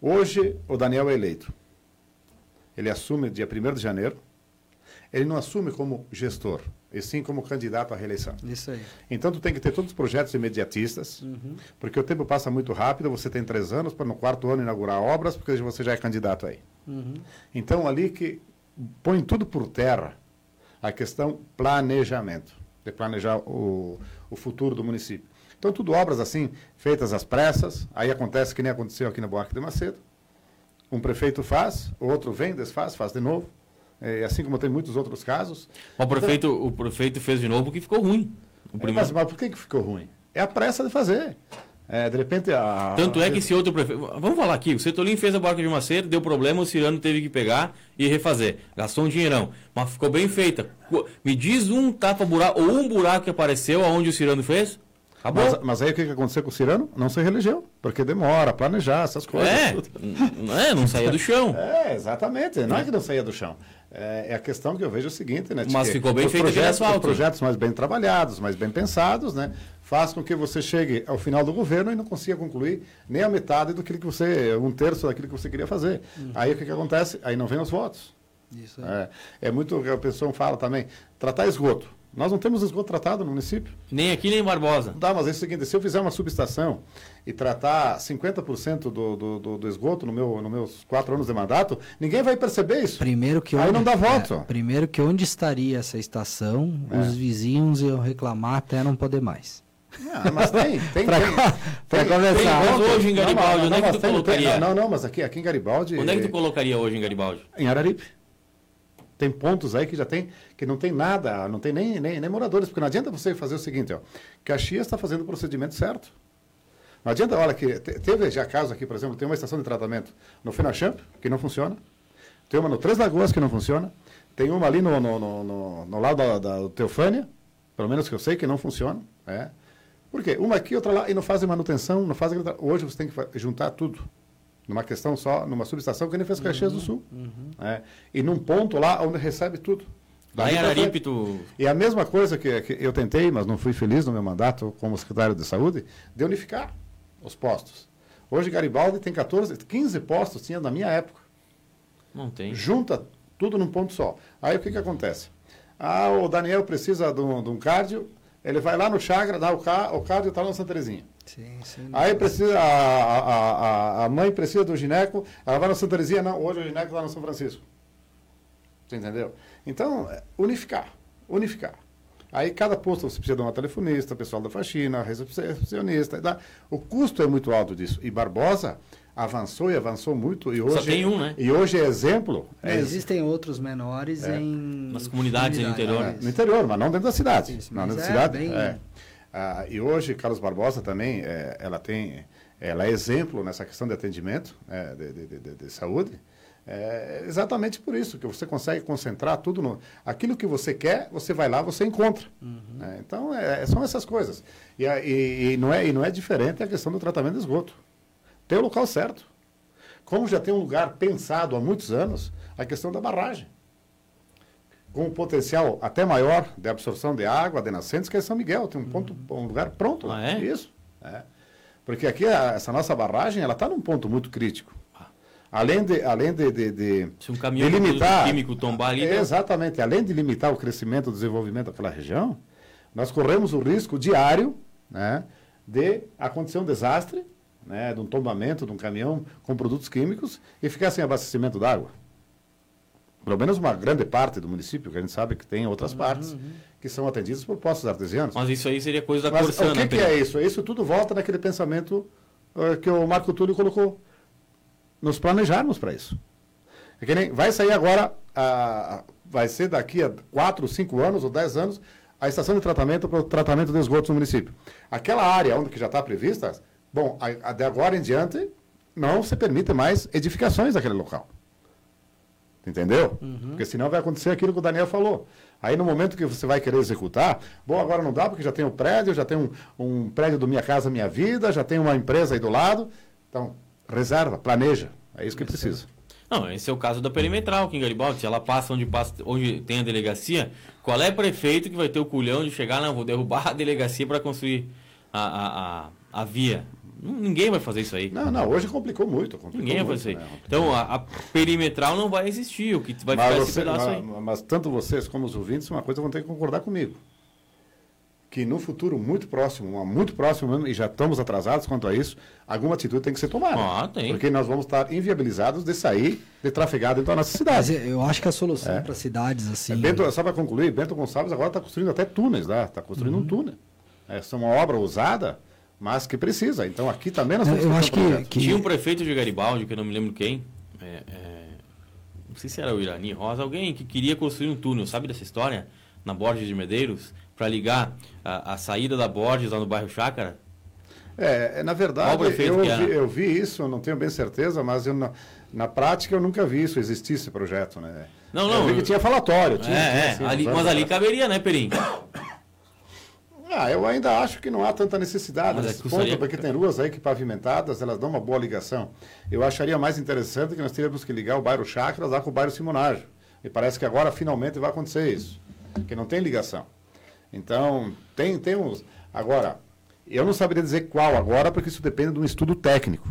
hoje o Daniel é eleito. Ele assume dia 1 de janeiro, ele não assume como gestor, e sim como candidato à reeleição. Isso aí. Então tu tem que ter todos os projetos imediatistas, porque o tempo passa muito rápido, você tem três anos para no quarto ano inaugurar obras, porque você já é candidato aí. Então ali que põe tudo por terra a questão planejamento, de planejar o, o futuro do município. Então tudo obras assim, feitas às pressas, aí acontece que nem aconteceu aqui no Buarque de Macedo. Um prefeito faz, o outro vem, desfaz, faz de novo. É, assim como tem muitos outros casos. O prefeito, o prefeito fez de novo porque ficou ruim. O É, primeiro. Mas, mas por que, que ficou ruim? É a pressa de fazer. É, de repente a. Tanto é que esse outro prefeito. Vamos falar aqui, o Setolin fez a barca de Macedo, deu problema, o Cirano teve que pegar e refazer. Gastou um dinheirão. Mas ficou bem feita. Me diz um tapa-buraco ou um buraco que apareceu aonde o Cirano fez? Acabou. Mas, mas aí o que, aconteceu com o Cirano? Não se reelegeu. Porque demora, planejar essas coisas. é, é, não saía do chão. É, exatamente. Não é que não saía do chão. É, é a questão que eu vejo o seguinte, né? Mas ficou bem feito projetos, asfalto. os projetos mais bem trabalhados, mais bem pensados, né? Faz com que você chegue ao final do governo e não consiga concluir nem a metade do que você, um terço daquilo que você queria fazer. Uhum. Aí o que, que acontece? Aí não vem os votos. Isso aí. É, é muito o que a pessoa fala também. Tratar esgoto. Nós não temos esgoto tratado no município. Nem aqui, nem em Barbosa. Dá, mas é o seguinte, se eu fizer uma subestação e tratar 50% do, do, do, do esgoto no meu, nos meus quatro anos de mandato, ninguém vai perceber isso. Primeiro que Aí onde, não dá voto. é, primeiro que onde estaria essa estação, É. os vizinhos iam reclamar até não poder mais. Ah, mas tem, tem, Pra Tem- começar. tem Mas voto. hoje em Não, Garibaldi, não, onde é que tu tem- colocaria? Não, não, mas aqui, aqui em Garibaldi... Onde é que tu colocaria hoje em Garibaldi? Em Araripe. Tem pontos aí que já tem, que não tem nada, não tem nem, nem, nem moradores, porque não adianta você fazer o seguinte, ó. Caxias está fazendo o procedimento certo. Não adianta, olha, que te- teve já casos aqui, por exemplo, tem uma estação de tratamento no Finachamp, que não funciona. Tem uma no Três Lagoas, que não funciona. Tem uma ali no, no, no, no- no lado da, da Teofânia, pelo menos que eu sei, que não funciona. É. Por quê? Uma aqui, outra lá, e não fazem manutenção, não fazem... Hoje você tem que juntar tudo numa questão só, numa subestação que nem fez Caxias do Sul. É. E num ponto lá onde recebe tudo. Lá em Araripe, frente. tu... E a mesma coisa que, que eu tentei, mas não fui feliz no meu mandato como secretário de saúde, de unificar os postos. Hoje Garibaldi tem 14, 15 postos, tinha na minha época. Não tem. Junta tudo num ponto só. Aí o que, que acontece? Ah, o Daniel precisa de um, de um cardio, ele vai lá no Chagra, dá o, ca, o cardio está lá na Santa Terezinha. Sim, sim. Aí precisa, a, a, a, a mãe precisa do gineco, ela vai na Santa Terezinha, não, hoje o gineco está no São Francisco. Você entendeu? Então, é, unificar, unificar. Aí cada posto você precisa de uma telefonista, pessoal da faxina, recepcionista. dá. O custo é muito alto disso. E Barbosa avançou e avançou muito. E hoje, tem um, né? E hoje é exemplo. É, É, existem outros menores É. em. Nas comunidades no interior. comunidades. no interior, mas não dentro da cidade. Isso, não mas dentro da é cidade. bem- é. Ah, e hoje, Carlos Barbosa também, é, ela tem, ela é exemplo nessa questão de atendimento é, de, de- de- de- de saúde. É exatamente por isso que você consegue concentrar tudo no. Aquilo que você quer, você vai lá, você encontra. É, então, é, são essas coisas. E, e- e não é, e não é diferente a questão do tratamento de esgoto. Tem o local certo. Como já tem um lugar pensado há muitos anos, a questão da barragem com um potencial até maior de absorção de água, de nascentes, que é São Miguel. Tem um ponto, um lugar pronto. Ah, é? Isso. é. Porque aqui a- essa nossa barragem, ela está num ponto muito crítico. Além de, além de, de, de, Se um caminhão de limitar, químico tombar ali, dá- exatamente, além de limitar o crescimento, o desenvolvimento daquela região, nós corremos o risco diário, né, de acontecer um desastre, né, de um tombamento de um caminhão com produtos químicos e ficar sem abastecimento d'água. Pelo menos uma grande parte do município, que a gente sabe que tem outras partes que são atendidas por postos artesianos. Mas isso aí seria coisa da Mas Corsã, o que, né, que é isso? Isso tudo volta naquele pensamento eh, que o Marco Túlio colocou. Nos planejarmos para isso. É que nem- vai sair agora, ah, vai ser daqui a 4, 5 anos ou 10 anos, a estação de tratamento para o tratamento de esgotos no município. Aquela área onde que já está prevista, bom, a, a de agora em diante, não se permite mais edificações naquele local. Entendeu? Porque senão vai acontecer aquilo que o Daniel falou. Aí no momento que você vai querer executar, bom, agora não dá porque já tem o prédio, já tem um, um prédio do Minha Casa Minha Vida, já tem uma empresa aí do lado. Então, reserva, planeja. É isso que precisa. Não, esse é o caso da perimetral aqui em Garibaldi. Ela passa onde, passa onde tem a delegacia, qual é prefeito que vai ter o culhão de chegar, não, vou derrubar a delegacia para construir a, a, a, a via? Ninguém vai fazer isso aí. Não, não, hoje complicou muito. Complicou Ninguém vai muito, fazer. né? Então a, a perimetral não vai existir. O que vai mas, ficar esse você- pedaço aí. mas- mas tanto vocês como os ouvintes, uma coisa vão ter que concordar comigo. Que no futuro muito próximo, muito próximo mesmo, e já estamos atrasados quanto a isso, alguma atitude tem que ser tomada. Ah, tem. Porque nós vamos estar inviabilizados de sair de trafegar dentro da nossa Mas cidade. eu acho que a solução É. para cidades assim. É, Bento, só para concluir, Bento Gonçalves agora está construindo até túneis lá, está construindo Uhum. um túnel. Essa é uma obra ousada, mas que precisa. Então aqui também nós Eu, temos eu acho um que, que Tinha um prefeito de Garibaldi, que eu não me lembro quem. é, é, não sei se era o Irani Rosa, alguém que queria construir um túnel, sabe dessa história? Na Borges de Medeiros, para ligar a, a saída da Borges lá no bairro Chácara. É, é, na verdade, eu vi, eu vi isso, eu não tenho bem certeza, mas eu na, na prática eu nunca vi isso, existir esse projeto, né? Não, eu não, vi que eu- tinha falatório. Tinha, é, tinha, é, assim, ali- uns mas ali caberia, né, Perim? Ah, eu ainda acho que não há tanta necessidade Mas é nesse que custaria- ponto, porque tem ruas aí que pavimentadas, elas dão uma boa ligação. Eu acharia mais interessante que nós teríamos que ligar o bairro Chacras lá com o bairro Simonágio. E parece que agora finalmente vai acontecer isso, que não tem ligação. Então, tem, tem uns... Agora, eu não saberia dizer qual agora, porque isso depende de um estudo técnico.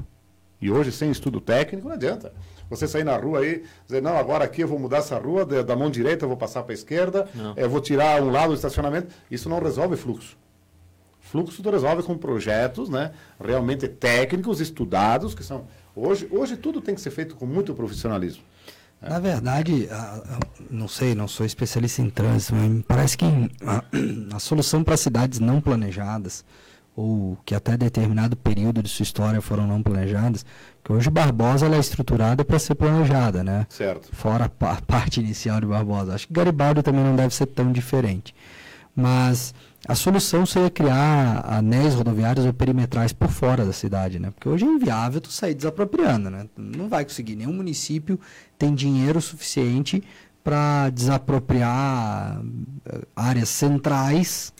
E hoje, sem estudo técnico, não adianta. Você sair na rua aí, dizer, não, agora aqui eu vou mudar essa rua, da, da mão direita eu vou passar para a esquerda, eu vou tirar um lado do estacionamento. Isso não resolve fluxo. Fluxo tu resolve com projetos né, realmente técnicos, estudados, que são. Hoje, hoje tudo tem que ser feito com muito profissionalismo. Na verdade, a, a, não sei, não sou especialista em trânsito, mas me parece que a, a solução para cidades não planejadas, ou que até determinado período de sua história foram não planejadas, hoje Barbosa ela é estruturada para ser planejada, né? Certo. Fora a parte inicial de Barbosa. Acho que Garibaldi também não deve ser tão diferente. Mas a solução seria criar anéis rodoviários ou perimetrais por fora da cidade, né? Porque hoje é inviável tu sair desapropriando, né? Não vai conseguir. Nenhum município tem dinheiro suficiente para desapropriar eh, áreas centrais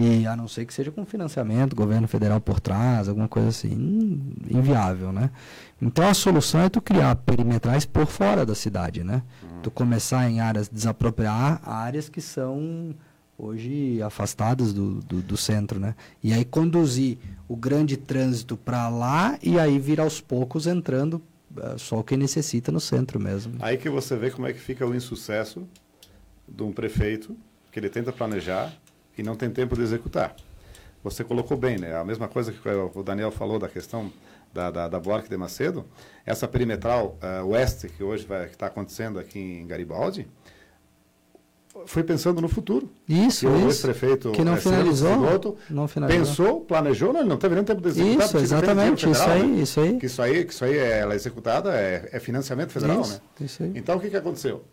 e a não ser que seja com financiamento, governo federal por trás, alguma coisa assim, inviável, né? Então a solução é tu criar perimetrais por fora da cidade, né? Uhum. Tu começar em áreas, desapropriar áreas que são hoje afastadas do, do, do centro, né? E aí conduzir o grande trânsito para lá e aí vir aos poucos entrando uh, só o que necessita no centro mesmo. Aí que você vê como é que fica o insucesso de um prefeito que ele tenta planejar e não tem tempo de executar. Você colocou bem, né? A mesma coisa que o Daniel falou da questão da, da, da Buarque de Macedo, essa perimetral uh, oeste que hoje está acontecendo aqui em Garibaldi, foi pensando no futuro. Isso, que isso. O ex-prefeito que não finalizou, Piloto, não finalizou. Pensou, planejou, não, ele não teve nem tempo de executar. Isso, exatamente, federal, isso aí, né? isso aí. Que isso aí, que isso aí é, ela é executada, é, é financiamento federal, isso, né? Isso aí. Então o que, que aconteceu?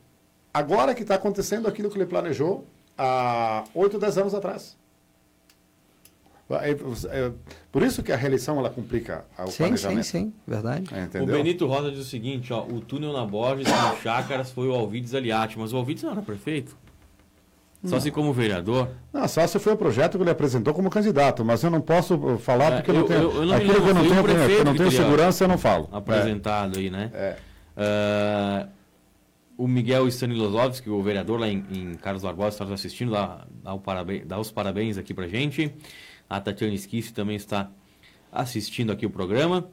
Agora que está acontecendo aquilo que ele planejou há 8, 10 anos atrás. É, é, por isso que a reeleição ela complica o sim, planejamento. Sim, sim, verdade. É, o Benito Rosa diz o seguinte, ó, o túnel na Borges no Chácaras foi o Alvides Aliati, mas o Alvides não era prefeito? Só não. se como vereador? Não, só se foi o projeto que ele apresentou como candidato, mas eu não posso falar porque eu, não tenho, eu, eu não aquilo que eu não tenho, eu não tenho segurança, eu não falo. Apresentado aí, né? É. Uh, o Miguel Stanilovski, o vereador lá em, em Carlos Barbosa, está nos assistindo, dá, dá, o parabéns, dá os parabéns aqui pra gente. A Tatiana Esquisse também está assistindo aqui o programa.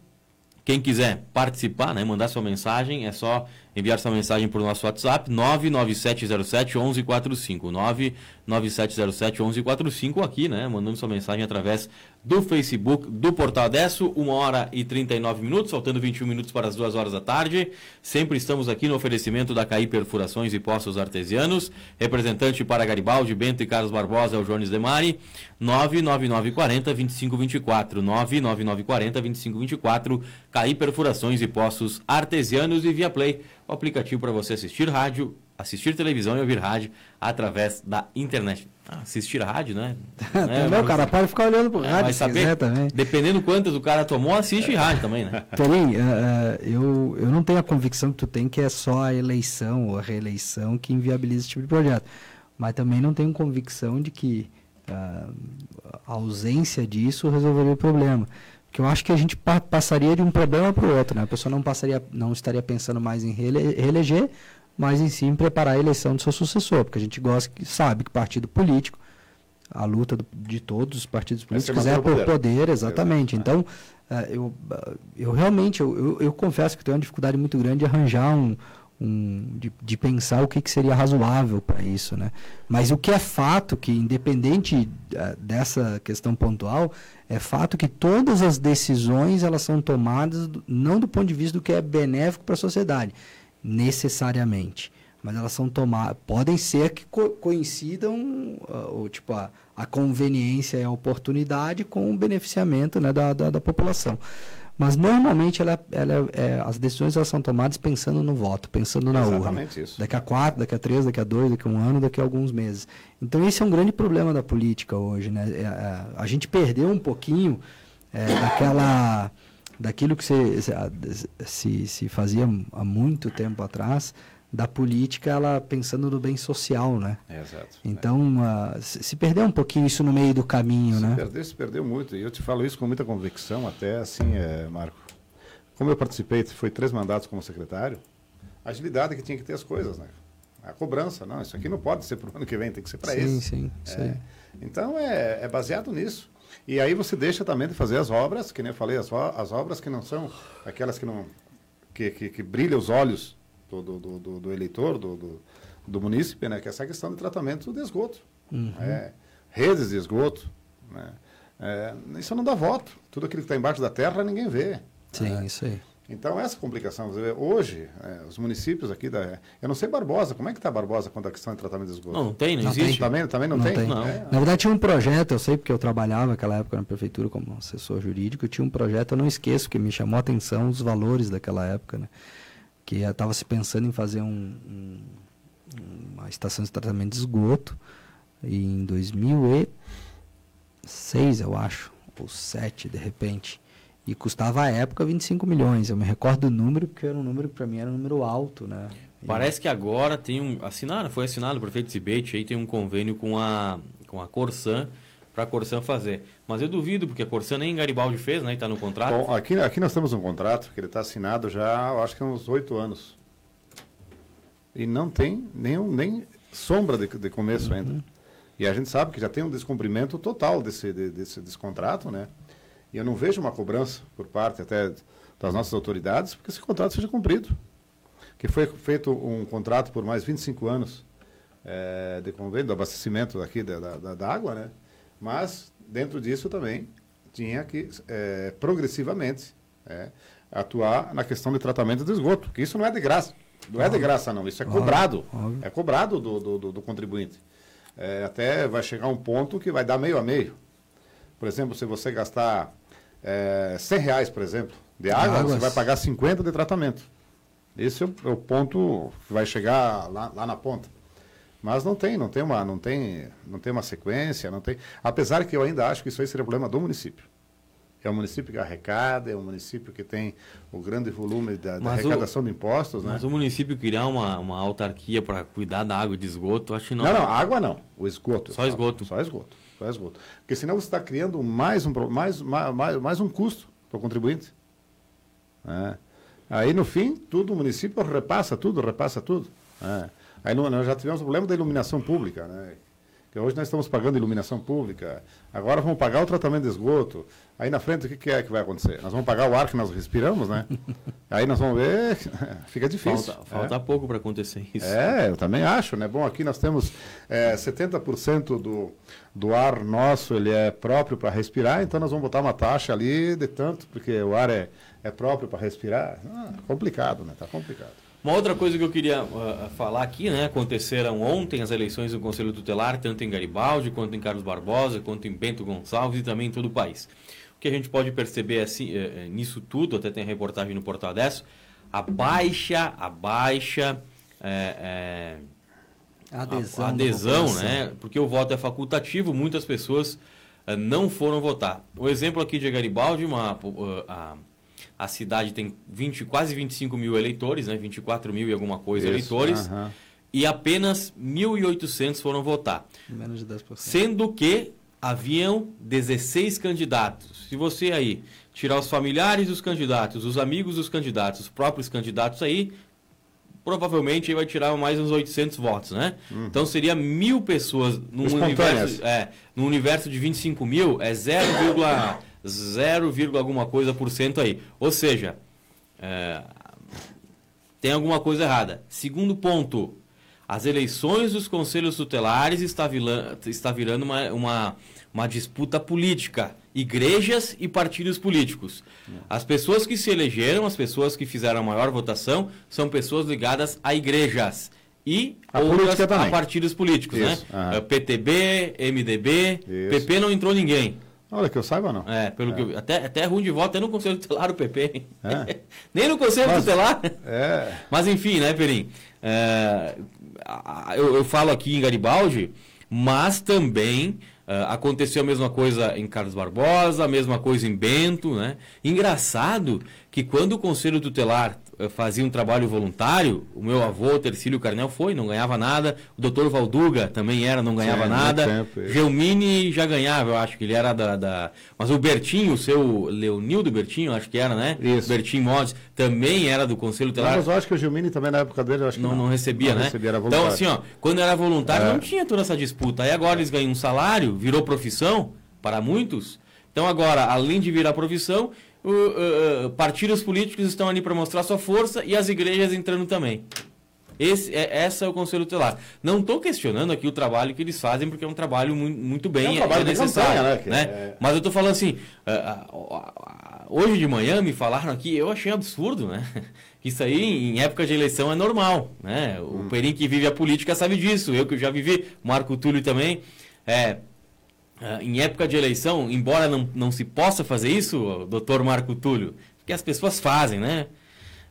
Quem quiser participar, né, mandar sua mensagem, é só enviar sua mensagem por nosso WhatsApp 99707 1145. 99707 1145 aqui, né, mandando sua mensagem através do Facebook do Portal Adesso, 1 hora e 39 minutos, faltando 21 minutos para as 2 horas da tarde. Sempre estamos aqui no oferecimento da CAI Perfurações e Poços Artesianos. Representante para Garibaldi, Bento e Carlos Barbosa, é o Jones Demari. 99940 2524. 99940 2524. CAI Perfurações e Poços Artesianos e Via Play, o aplicativo para você assistir rádio, assistir televisão e ouvir rádio através da internet. Ah, assistir rádio, né? é, não, o cara pode ficar olhando pro é, rádio se saber, quiser também. Dependendo quantas o cara tomou, assiste rádio também, né? Perim, uh, eu, eu não tenho a convicção que tu tem que é só a eleição ou a reeleição que inviabiliza esse tipo de projeto. Mas também não tenho convicção de que uh, a ausência disso resolveria o problema que eu acho que a gente pa passaria de um problema para o outro, né? A pessoa não passaria, não estaria pensando mais em reele reeleger, mas em sim preparar a eleição do seu sucessor, porque a gente gosta que sabe que partido político, a luta do, de todos os partidos políticos é por poder, poder exatamente. Então, uh, eu, eu realmente, eu, eu, eu, confesso que tenho uma dificuldade muito grande de arranjar um, um, de, de, pensar o que, que seria razoável para isso, né? Mas o que é fato, que independente uh, dessa questão pontual, é fato que todas as decisões elas são tomadas não do ponto de vista do que é benéfico para a sociedade, necessariamente, mas elas são tomadas, podem ser que co coincidam, uh, ou, tipo a, a conveniência e a oportunidade com o beneficiamento né, da, da, da população. Mas normalmente ela, ela é, as decisões elas são tomadas pensando no voto, pensando na Exatamente urna. Isso. Daqui a quatro, daqui a três, daqui a dois, daqui a um ano, daqui a alguns meses. Então esse é um grande problema da política hoje. Né? É, é, a gente perdeu um pouquinho é, daquela, daquilo que se, se, se fazia há muito tempo atrás, da política ela pensando no bem social, né? É, exato. Então, uh, se, perdeu um pouquinho isso no meio do caminho, se né? Perdeu, se perdeu muito. E eu te falo isso com muita convicção, até assim, é, Marco. Como eu participei, foi três mandatos como secretário, a agilidade que tinha que ter as coisas, né? A cobrança, não, isso aqui não pode ser para o ano que vem, tem que ser para esse. Sim, sim, é, Então, é, é baseado nisso. E aí você deixa também de fazer as obras, que nem eu falei, as, as obras que não são aquelas que não que, que, que brilham os olhos do, do, do, do eleitor, do, do, do, munícipe, né? que é essa questão de tratamento de esgoto. Uhum. É, redes de esgoto. Né? É, isso não dá voto. Tudo aquilo que está embaixo da terra ninguém vê. Sim, é. isso aí. Então, essa complicação. Hoje, é, os municípios aqui da. Eu não sei Barbosa, como é que está Barbosa quanto à questão de tratamento de esgoto? Não, não tem, não, não existe. Tem. Também, também não, não tem? tem. Não. É. Na verdade, tinha um projeto, eu sei porque eu trabalhava naquela época na prefeitura como assessor jurídico, tinha um projeto, eu não esqueço, que me chamou a atenção os valores daquela época, né? Que estava se pensando em fazer um, um, uma estação de tratamento de esgoto em 2006, eu acho, ou 2007, de repente. E custava à época 25 milhões. Eu me recordo do número, porque era um número para mim era um número alto, né? Parece que agora tem um. Assinado, foi assinado o prefeito Zibete, aí tem um convênio com a, com a Corsan para a Corsan fazer. Mas eu duvido, porque a Corsan nem Garibaldi fez, né? Está no contrato. Bom, aqui, aqui nós temos um contrato que ele está assinado já, eu acho que há uns oito anos. E não tem nenhum, nem sombra de, de começo uhum. ainda. E a gente sabe que já tem um descumprimento total desse, desse, desse contrato, né? E eu não vejo uma cobrança por parte até das nossas autoridades porque esse contrato seja cumprido. Que foi feito um contrato por mais 25 anos é, de convênio, do abastecimento aqui da, da, da, água, né? Mas, dentro disso também, tinha que, é, progressivamente, é, atuar na questão de tratamento de esgoto, que isso não é de graça. Não é de graça, não. Isso é cobrado. É cobrado do, do, do contribuinte. É, até vai chegar um ponto que vai dar meio a meio. Por exemplo, se você gastar é, 100 reais, por exemplo, de água, Águas. você vai pagar 50 de tratamento. Esse é o, é o ponto que vai chegar lá, lá, na ponta. Mas não tem, não tem uma, não tem, não tem uma sequência, não tem. Apesar que eu ainda acho que isso aí seria problema do município. É um município que arrecada, é um município que tem o grande volume da, da arrecadação o, de impostos, né? Mas o município criar uma, uma autarquia para cuidar da água de esgoto, acho que não. Não, não, água não. O esgoto. Só esgoto. Só esgoto para esgoto. Porque senão você está criando mais um, mais, mais, mais um custo para o contribuinte. É. Aí no fim, tudo o município repassa tudo, repassa tudo. É. Aí nós já tivemos o problema da iluminação pública, né? que hoje nós estamos pagando iluminação pública, agora vamos pagar o tratamento de esgoto. Aí na frente o que, que é que vai acontecer? Nós vamos pagar o ar que nós respiramos, né? Aí nós vamos ver, fica difícil. Falta, falta é. pouco para acontecer isso. É, eu também acho, né? Bom, aqui nós temos é, 70% do, do ar nosso, ele é próprio para respirar, então nós vamos botar uma taxa ali de tanto, porque o ar é, é próprio para respirar. Ah, complicado, né? Tá complicado. Uma outra coisa que eu queria uh, falar aqui, né? Aconteceram ontem as eleições do Conselho Tutelar, tanto em Garibaldi, quanto em Carlos Barbosa, quanto em Bento Gonçalves e também em todo o país. O que a gente pode perceber assim, uh, nisso tudo, até tem reportagem no Portal Adesso, a baixa, a baixa é, é, adesão, a, adesão né? Porque o voto é facultativo, muitas pessoas uh, não foram votar. O exemplo aqui de Garibaldi, uma, a, a cidade tem 20, quase 25 mil eleitores, né? 24 mil e alguma coisa Isso, eleitores. Uh -huh. E apenas 1.800 foram votar. Menos de 10%. Sendo que haviam 16 candidatos. Se você aí tirar os familiares dos candidatos, os amigos dos candidatos, os próprios candidatos aí, provavelmente vai tirar mais uns 800 votos, né? Uhum. Então seria mil pessoas num universo, é, num universo de 25 mil, é 0, 0, alguma coisa por cento aí. Ou seja, é, tem alguma coisa errada. Segundo ponto, as eleições dos conselhos tutelares está, vilã, está virando uma, uma, uma, disputa política. Igrejas e partidos políticos. As pessoas que se elegeram, as pessoas que fizeram a maior votação, são pessoas ligadas a igrejas e a outras a partidos políticos, né? Isso. né? Uhum. PTB, MDB, Isso. PP não entrou ninguém. Olha, que eu saiba não. É, pelo é. que eu, até, até ruim de voto, até no Conselho Tutelar o PP. É. Nem no Conselho Mas, Tutelar. É. Mas enfim, né, Perim? É, eu, eu falo aqui em Garibaldi, mas também Uh, aconteceu a mesma coisa em Carlos Barbosa, a mesma coisa em Bento, né? Engraçado que quando o Conselho Tutelar fazia um trabalho voluntário, o meu avô, Tercílio Carnel, foi, não ganhava nada, o doutor Valduga também era, não ganhava nada, tempo, Gelmini já ganhava, eu acho que ele era da, da... Mas o Bertinho, o seu Leonildo Bertinho, acho que era, né? Isso. Bertinho Modes, também era do Conselho Tutelar. Não, mas eu acho que o Gelmini também na época dele, acho que não. Não, não recebia, não né? Recebia, então assim, ó, quando era voluntário é. não tinha toda essa disputa, aí agora eles ganham um salário, virou profissão para muitos, Então agora, além de virar profissão, uh, uh, partidos políticos estão ali para mostrar sua força e as igrejas entrando também. Esse é, essa é o Conselho Tutelar. Não estou questionando aqui o trabalho que eles fazem, porque é um trabalho muito, muito bem, é, um trabalho é necessário. Campanha, né? né? É... Mas eu estou falando assim, hoje de manhã me falaram aqui, eu achei absurdo, né? Isso aí em época de eleição é normal, né? O hum. Perim que vive a política sabe disso, eu que já vivi, Marco Túlio também. É, uh, em época de eleição, embora não, não se possa fazer isso, doutor Marco Túlio, porque as pessoas fazem, né?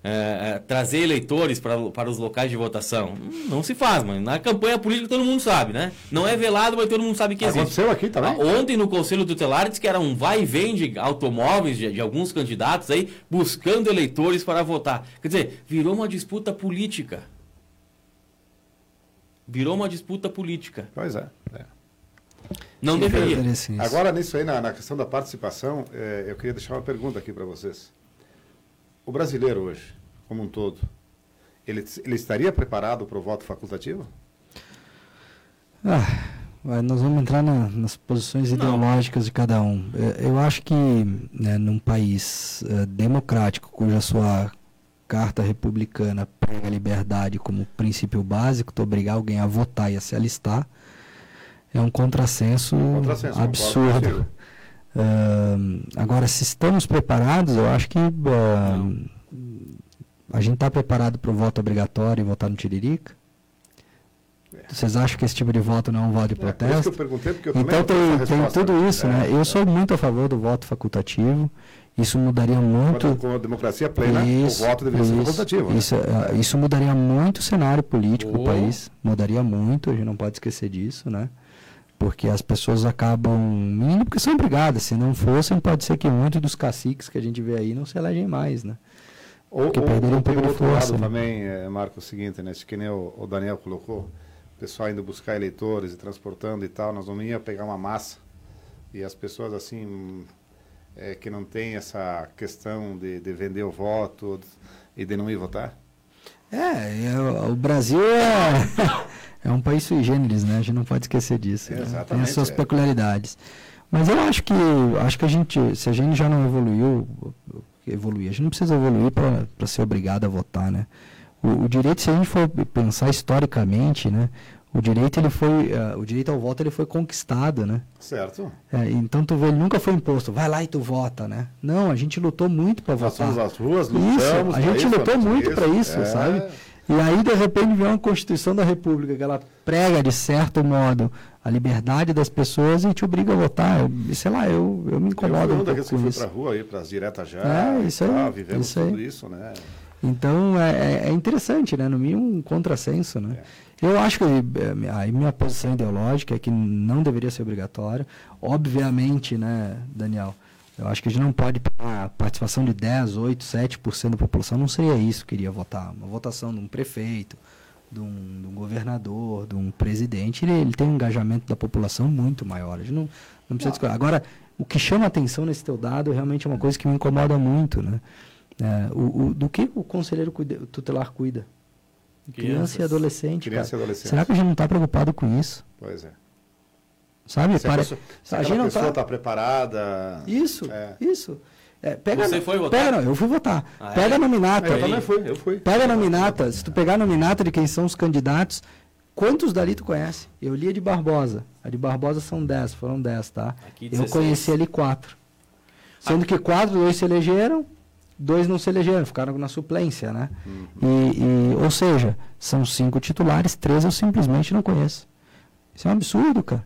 É, trazer eleitores para, para os locais de votação. Não se faz, mas na campanha política todo mundo sabe, né? Não é velado, mas todo mundo sabe que existe. Aconteceu aqui também? Ah, ontem no Conselho Tutelar disse que era um vai e vem de automóveis de, de, alguns candidatos aí buscando eleitores para votar. Quer dizer, virou uma disputa política. Virou uma disputa política. Pois é. é. Não deveria. Agora, nisso aí, na, na questão da participação, é, eu queria deixar uma pergunta aqui para vocês o brasileiro hoje, como um todo, ele, ele estaria preparado para o voto facultativo? Ah, nós vamos entrar na, nas posições Não. ideológicas de cada um. É, eu acho que né, num país uh, democrático, cuja sua carta republicana prega a liberdade como princípio básico, tu obrigar alguém a votar e a se alistar, é um contrassenso, um contrassenso absurdo. Uh, agora, se estamos preparados, eu acho que uh, a gente está preparado para o voto obrigatório e votar no Tiririca? É. Vocês acham que esse tipo de voto não é um voto de protesto? É, perguntei, então tem, tem tudo isso, né? é, né? Eu sou muito a favor do voto facultativo. Isso mudaria muito. Com a democracia plena, isso, o voto deveria isso, ser facultativo. Né? Isso, né? isso mudaria muito o cenário político oh. do país. Mudaria muito, a gente não pode esquecer disso, né? Porque as pessoas acabam indo porque são obrigadas. Se não fossem, pode ser que muitos dos caciques que a gente vê aí não se elegem mais, né? Ou, porque ou, perderam um pouco de força. Lado né? também, é, Marco, é o seguinte, né? Que nem o, o, Daniel colocou, o pessoal indo buscar eleitores e transportando e tal, nós vamos ir pegar uma massa e as pessoas assim é, que não tem essa questão de, de vender o voto e de não ir votar? É, é o Brasil é é um país sui generis, né? A gente não pode esquecer disso. né? Tem as suas é. peculiaridades. Mas eu acho que acho que a gente, se a gente já não evoluiu, evoluir, a gente não precisa evoluir para ser obrigado a votar, né? O, o, direito, se a gente for pensar historicamente, né? O direito ele foi, uh, o direito ao voto ele foi conquistado, né? Certo. É, então tu vê, ele nunca foi imposto. Vai lá e tu vota, né? Não, a gente lutou muito para votar. Nós as ruas, lutamos. Isso, a gente lutou muito para isso, é. sabe? E aí, de repente, vem uma Constituição da República que ela prega, de certo modo, a liberdade das pessoas e te obriga a votar. Eu, sei lá, eu, eu me incomodo eu um pouco com que isso. para rua, aí, para as diretas já, é, isso aí, tá, vivemos isso tudo isso, né? Então, é, é, é interessante, né? No mínimo, um contrassenso, né? É. Eu acho que eh, a minha posição ideológica é que não deveria ser obrigatório. Obviamente, né, Daniel? Eu acho que a gente não pode a participação de 10, 8, 7% da população não seria isso que iria votar. Uma votação de um prefeito, de um, de um governador, de um presidente, ele, ele, tem um engajamento da população muito maior. A gente não, não precisa discutir. Agora, o que chama atenção nesse teu dado realmente é uma coisa que me incomoda muito. Né? É, o, o, do que o conselheiro cuida, tutelar cuida? Criança e adolescente. Criança e adolescente. Será que a gente não está preocupado com isso? Pois é. Sabe? Se a, pessoa, se a, gente pessoa está tá preparada. Isso, é. isso. É, pega, Você foi votar? Pega, não, eu fui votar. Ah, é? pega a nominata. Eu também fui, eu fui. Pega a nominata. Se tu pegar a nominata de quem são os candidatos, quantos dali tu conhece? Eu li a de Barbosa. A de Barbosa são 10, foram 10, tá? eu conheci ali quatro. Sendo que quatro, dois se elegeram, dois não se elegeram, ficaram na suplência, né? Uhum. E, e, ou seja, são cinco titulares, três eu simplesmente não conheço. Isso é um absurdo, cara.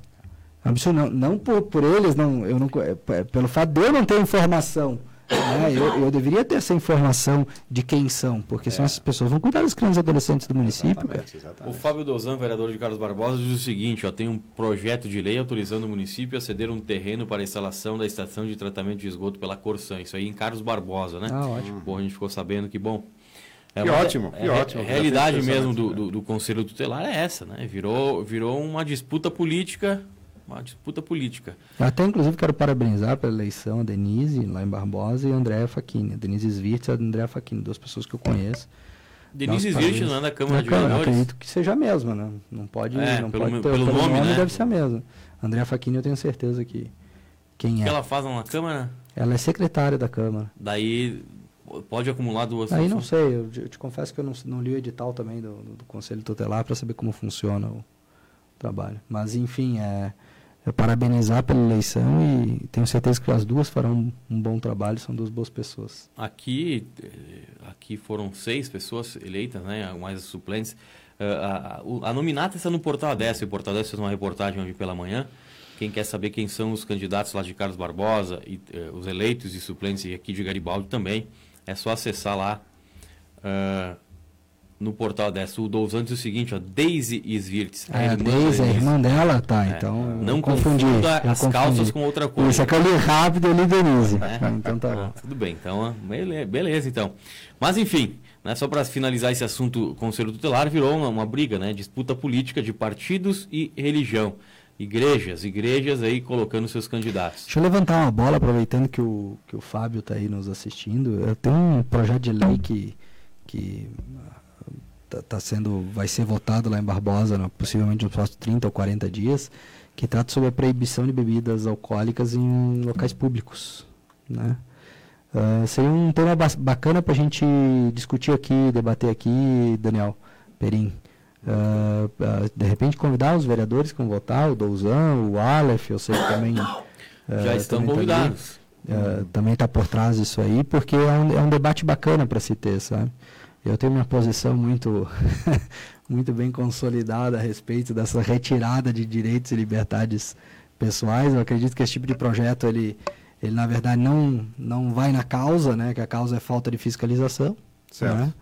Absurdo, não, não por, por eles, não, eu não, é, é, pelo fato de eu não ter informação. Né, eu, eu, deveria ter essa informação de quem são, porque é. são essas pessoas vão cuidar das crianças e adolescentes do município. Exatamente, exatamente. O Fábio Dozan, vereador de Carlos Barbosa, diz o seguinte: ó, tem um projeto de lei autorizando o município a ceder um terreno para a instalação da estação de tratamento de esgoto pela Corsan. Isso aí em Carlos Barbosa, né? Ah, ótimo. Bom, a gente ficou sabendo que bom. É, que ótimo, é, que ótimo. A realidade mesmo do, do, do, Conselho Tutelar é essa, né? Virou, virou uma disputa política uma disputa política. Até inclusive quero parabenizar pela eleição a Denise, lá em Barbosa, e a Andréa Facchini. A Denise Svirtz e a Andréa Facchini, duas pessoas que eu conheço. Denise Svirtz não é da Câmara de Vereadores? Acredito que seja a mesma, né? Não pode, é, não pelo, pode ter, pelo, pelo nome, nome né? deve ser a mesma. Andréa Facchini eu tenho certeza que, quem O é. que ela faz na Câmara? Ela é secretária da Câmara. Daí pode acumular duas Aí não sei, eu, te- eu te confesso que eu não, não li o edital também do, do Conselho Tutelar para saber como funciona o trabalho. Mas, enfim, é parabenizar pela eleição e tenho certeza que as duas farão um, bom trabalho, são duas boas pessoas. Aqui, eh, aqui foram seis pessoas eleitas, né? Mais suplentes. Eh, a, a- a nominata está no Portal 10. O Portal 10 fez uma reportagem hoje pela manhã. Quem quer saber quem são os candidatos lá de Carlos Barbosa e eh, os eleitos e suplentes e aqui de Garibaldi também, é só acessar lá eh, no Portal 10. O Douzan diz o seguinte, ó, Daisy Svirtz. É, a irmã da Deise, a irmã dela, tá, É, então não confundi. confunda as confundi. calças com outra coisa. Isso é que eu li rápido, eu li Denise. É? Então tá Ah, bom. tudo bem, então, ah, bele- beleza, então. Mas enfim, né, só para finalizar esse assunto, o Conselho Tutelar virou uma, uma briga, né, disputa política de partidos e religião. Igrejas, igrejas aí colocando seus candidatos. Deixa eu levantar uma bola, aproveitando que o, que o Fábio está aí nos assistindo. Eu tenho um projeto de lei que, que tá, tá sendo, vai ser votado lá em Barbosa, no- possivelmente nos próximos 30 ou 40 dias, que trata sobre a proibição de bebidas alcoólicas em locais públicos. Né? Ah, seria um tema bacana para a gente discutir aqui, debater aqui, Daniel Perim. Ah, ah, de repente convidar os vereadores que vão votar, o Douzan, o Aleph, eu sei que também. Já estão também tá ali. convidados. Uh, também está por trás disso aí, porque é um, é um debate bacana para se ter, sabe? Eu tenho minha posição muito, muito bem consolidada a respeito dessa retirada de direitos e liberdades pessoais. Eu acredito que esse tipo de projeto, ele, ele na verdade não, não vai na causa, né? Que a causa é falta de fiscalização. Certo. né?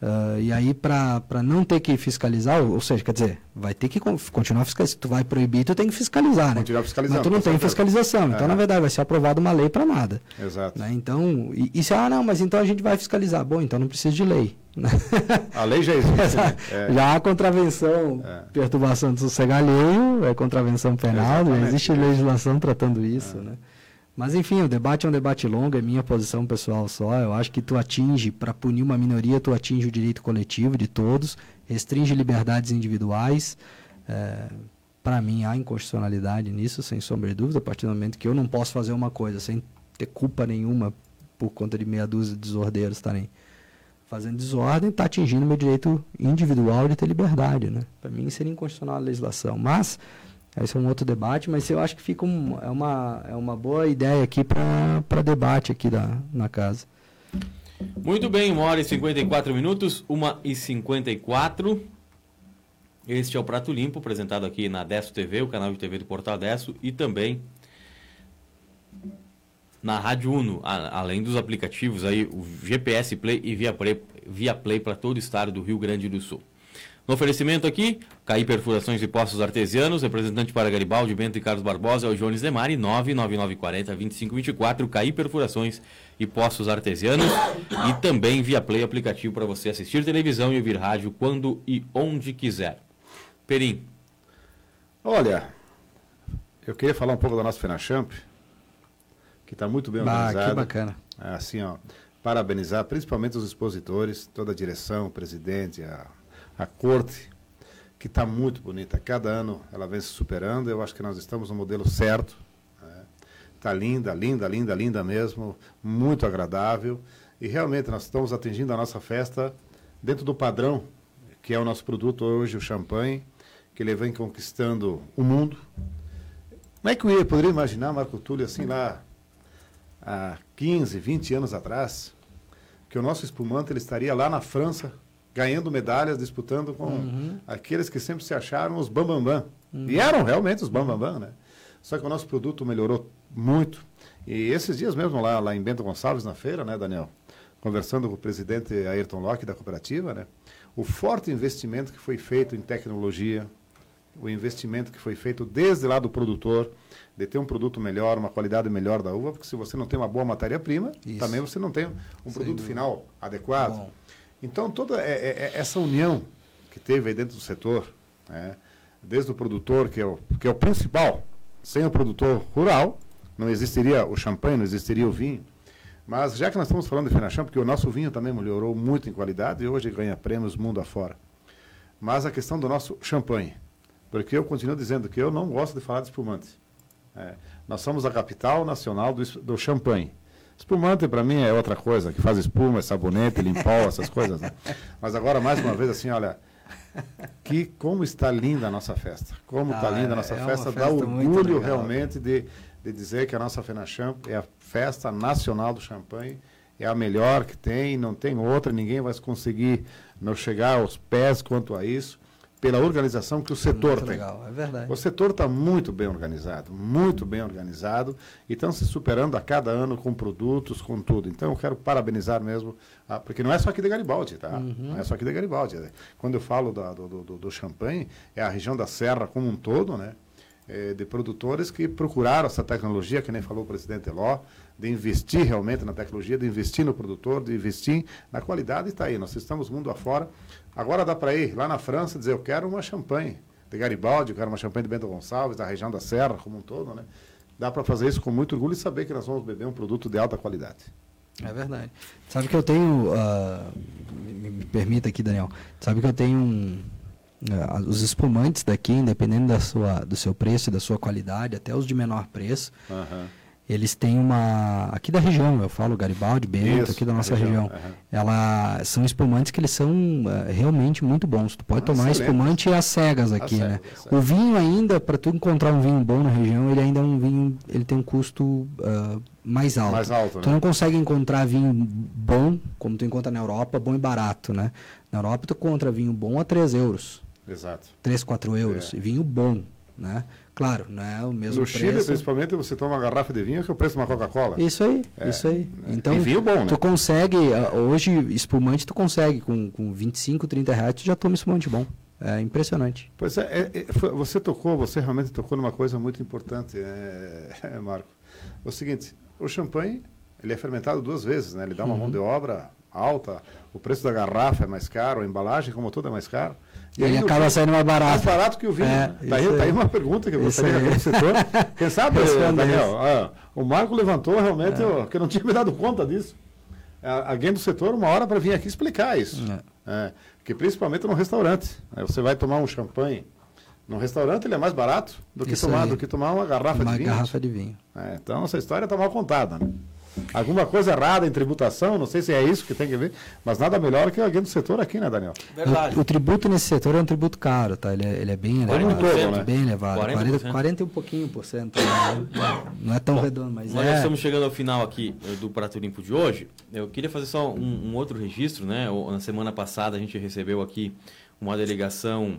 Uh, e aí, para não ter que fiscalizar, ou, ou seja, quer dizer, vai ter que con- continuar fiscalizando. Se tu vai proibir, tu tem que fiscalizar, né? Continuar fiscalizando, Mas tu não tem certeza. fiscalização. Então, É. na verdade, vai ser aprovada uma lei para nada. Exato. Né? Então, e, e se, ah, não, mas então a gente vai fiscalizar. Bom, então não precisa de lei. né? A lei já existe. né? É. Já há contravenção, É. perturbação do sossego alheio, é contravenção penal, já existe legislação tratando isso, né? Mas enfim, o debate é um debate longo, é minha posição pessoal só. Eu acho que tu atinge, para punir uma minoria, tu atinge o direito coletivo de todos, restringe liberdades individuais. para mim, há inconstitucionalidade nisso, sem sombra de dúvida, a partir do momento que eu não posso fazer uma coisa sem ter culpa nenhuma por conta de meia dúzia de desordeiros estarem fazendo desordem, está atingindo meu direito individual de ter liberdade. Né? Para mim, seria inconstitucional a legislação. Mas, esse é um outro debate, mas eu acho que fica um, é, uma, é uma boa ideia aqui para debate aqui da, na casa. Muito bem, 1 hora e 54 minutos, 1 e 54. Este é o Prato Limpo, apresentado aqui na Desto TV, o canal de TV do Portal Desto, e também na Rádio Uno, a- além dos aplicativos aí, o GPS Play e Via Play, Via Play para todo o estado do Rio Grande do Sul. No oferecimento aqui, Caí Perfurações e Postos Artesianos, representante para Garibaldi, Bento e Carlos Barbosa, é o Jones Demari, 99940 2524, Caí Perfurações e Postos Artesianos, e também via Play aplicativo para você assistir televisão e ouvir rádio quando e onde quiser. Perim, Olha, eu queria falar um pouco da nossa FenaChamp, que está muito bem organizada. que bacana. É, Assim, ó, parabenizar principalmente os expositores, toda a direção, o presidente, a, a corte, que está muito bonita. Cada ano ela vem se superando. Eu acho que nós estamos no modelo certo. Está linda, linda, linda, linda mesmo, muito agradável. E realmente nós estamos atingindo a nossa festa dentro do padrão, que é o nosso produto hoje, o champanhe, que ele vem conquistando o mundo. Como é que eu ia, poderia imaginar, Marco Túlio, assim lá há 15, 20 anos atrás, que o nosso espumante ele estaria lá na França, ganhando medalhas, disputando com aqueles que sempre se acharam os bambambam. E eram realmente os bambambam, né? Só que o nosso produto melhorou muito. E esses dias mesmo lá, lá em Bento Gonçalves, na feira, né, Daniel? Conversando com o presidente Ayrton Locke da cooperativa, né? O forte investimento que foi feito em tecnologia, o investimento que foi feito desde lá do produtor, de ter um produto melhor, uma qualidade melhor da uva, porque se você não tem uma boa matéria-prima, também você não tem um Sem produto dúvida. final adequado. Bom. Então, toda é- é- é- essa união que teve aí dentro do setor, né, desde o produtor, que é o, que é o principal, sem o produtor rural, não existiria o champanhe, não existiria o vinho. Mas já que nós estamos falando de Fenacham, porque o nosso vinho também melhorou muito em qualidade e hoje ganha prêmios mundo afora. Mas a questão do nosso champanhe, porque eu continuo dizendo que eu não gosto de falar de espumante. É, nós somos a capital nacional do, do champanhe. Espumante, para mim, é outra coisa, que faz espuma, é sabonete, limpol, essas coisas. Né? Mas agora, mais uma vez, assim, olha, que como está linda a nossa festa. Como está ah, linda a nossa é festa, dá orgulho realmente de, de dizer que a nossa FenaChamp é a festa nacional do champanhe, é a melhor que tem, não tem outra, ninguém vai conseguir não chegar aos pés quanto a isso pela organização que o setor muito tem. Legal, é verdade. O setor está muito bem organizado, muito bem organizado, e estão se superando a cada ano com produtos, com tudo. Então eu quero parabenizar mesmo, ah, porque não é só aqui de Garibaldi, tá? Uhum. Não é só aqui de Garibaldi. Quando eu falo da, do, do, do champanhe, é a região da Serra como um todo, né? É, de produtores que procuraram essa tecnologia, que nem falou o presidente Eló, de investir realmente na tecnologia, de investir no produtor, de investir na qualidade, está aí. Nós estamos mundo afora Agora dá para ir lá na França dizer, eu quero uma champanhe de Garibaldi, eu quero uma champanhe de Bento Gonçalves, da região da Serra como um todo, né? Dá para fazer isso com muito orgulho e saber que nós vamos beber um produto de alta qualidade. É verdade. Sabe que eu tenho, uh, me, me, permita aqui, Daniel, sabe que eu tenho um, os espumantes daqui, independente da sua, do seu preço e da sua qualidade, até os de menor preço, uhum eles têm uma aqui da região eu falo Garibaldi Bento Isso, aqui da nossa região, região. Uhum. ela são espumantes que eles são uh, realmente muito bons tu pode ah, tomar excelente. espumante às cegas aqui né cegas, o vinho ainda para tu encontrar um vinho bom na região ele ainda é um vinho ele tem um custo uh, mais alto mais alto tu né? não consegue encontrar vinho bom como tu encontra na Europa bom e barato né na Europa tu encontra vinho bom a 3 euros exato 3, 4 euros é. e vinho bom né Claro, não é o mesmo no preço. No Chile, principalmente, você toma uma garrafa de vinho que é o preço de uma Coca-Cola. Isso aí, é, isso aí. Né? Então, e vinho bom, né? Tu consegue, hoje, espumante tu consegue, com, com 25, 30 reais, tu já toma espumante bom. É impressionante. Pois é, é, é você tocou, você realmente tocou numa coisa muito importante, é, Marco. É o seguinte, o champanhe, ele é fermentado duas vezes, né? Ele dá uma uhum. mão de obra alta, o preço da garrafa é mais caro, a embalagem, como toda, é mais caro. E ele acaba vinho, saindo mais barato. Mais barato que o vinho. É, tá, aí, tá aí uma pergunta que eu gostaria do setor. Quem sabe, Daniel? Ah, o Marco levantou realmente, é. eu, que eu não tinha me dado conta disso. Alguém do setor, uma hora para vir aqui explicar isso. É. é. que principalmente no restaurante. Você vai tomar um champanhe. No restaurante ele é mais barato do que, tomar, do que tomar uma garrafa uma de vinho. Uma garrafa de vinho. É, então essa história está mal contada. Né? Alguma coisa errada em tributação, não sei se é isso que tem que ver, mas nada melhor que alguém do setor aqui, né, Daniel? Verdade. O, o tributo nesse setor é um tributo caro, tá? Ele é, ele é bem elevado. Todo, né? Bem elevado. 40%. 40, 40 e um pouquinho por cento. Né? Não é tão Bom, redondo, mas nós é. Nós estamos chegando ao final aqui eh, do Prato Limpo de hoje. Eu queria fazer só um, um outro registro, né? Na semana passada a gente recebeu aqui uma delegação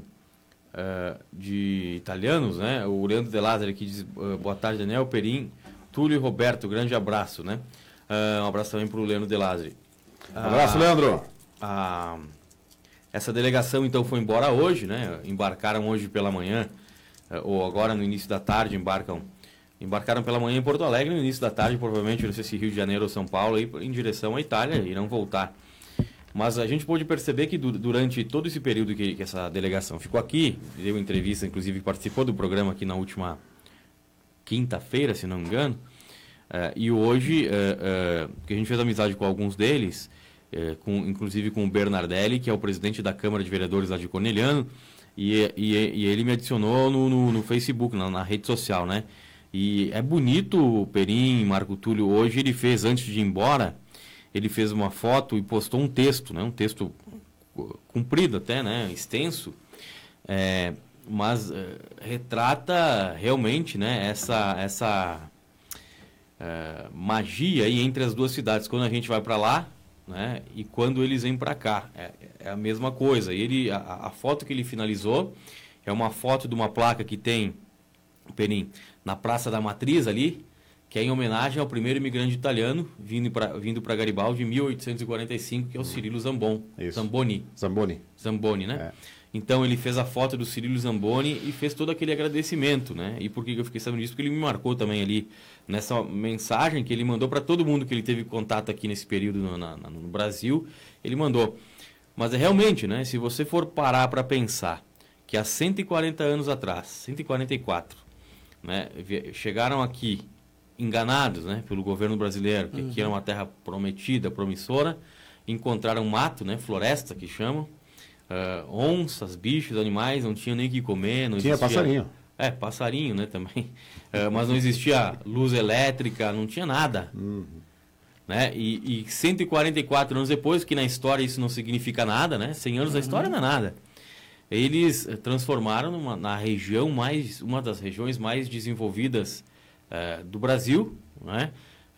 uh, de italianos, né? O Leandro De Lázaro aqui diz, uh, boa tarde, Daniel Perim Túlio e Roberto, grande abraço, né? Uh, um abraço também para o Leandro Delazri. Um abraço, uh, Leandro. Uh, essa delegação então foi embora hoje, né? Embarcaram hoje pela manhã, eh, ou agora no início da tarde, embarcam. Embarcaram pela manhã em Porto Alegre, no início da tarde, provavelmente, não sei se Rio de Janeiro ou São Paulo, aí, em direção à Itália, irão voltar. Mas a gente pôde perceber que durante todo esse período que, que essa delegação ficou aqui, deu entrevista, inclusive participou do programa aqui na última quinta-feira, se não me engano. Uh, e hoje, uh, que a gente fez amizade com alguns deles, com, inclusive com o Bernardelli, que é o presidente da Câmara de Vereadores lá de Corneliano, e, e, e ele me adicionou no, no, no Facebook, na, na, rede social, né? E é bonito o Perim, Marco Túlio, hoje ele fez, antes de ir embora, ele fez uma foto e postou um texto, né? Um texto comprido até, né? Extenso. É, mas uh, retrata realmente né, essa, essa uh, magia aí entre as duas cidades. Quando a gente vai para lá né, e quando eles vêm para cá. É, é, a mesma coisa. Ele, a, a, foto que ele finalizou é uma foto de uma placa que tem, Perim, na Praça da Matriz ali, que é em homenagem ao primeiro imigrante italiano vindo para vindo Garibaldi em 1845, que é o Cirilo Zambon, Zamboni. Zamboni. Zamboni, né? É. Então ele fez a foto do Cirilo Zamboni e fez todo aquele agradecimento, né? E por que eu fiquei sabendo disso? Porque ele me marcou também ali nessa mensagem que ele mandou para todo mundo que ele teve contato aqui nesse período no, na, no Brasil. Ele mandou. Mas é realmente, né? Se você for parar para pensar que há 140 anos atrás, 144, né? Chegaram aqui enganados, né? Pelo governo brasileiro, que uhum. aqui era uma terra prometida, promissora, encontraram mato, né? Floresta que chamam uh, onças, bichos, animais, não tinham nem o que comer. Não tinha existia, passarinho. É, passarinho, né, também. É, mas não existia luz elétrica, não tinha nada. Uhum. Né? E, e 144 anos depois, que na história isso não significa nada, né? 100 anos da história não é nada. Eles eh, transformaram numa, na região mais, uma das regiões mais desenvolvidas eh, do Brasil, né?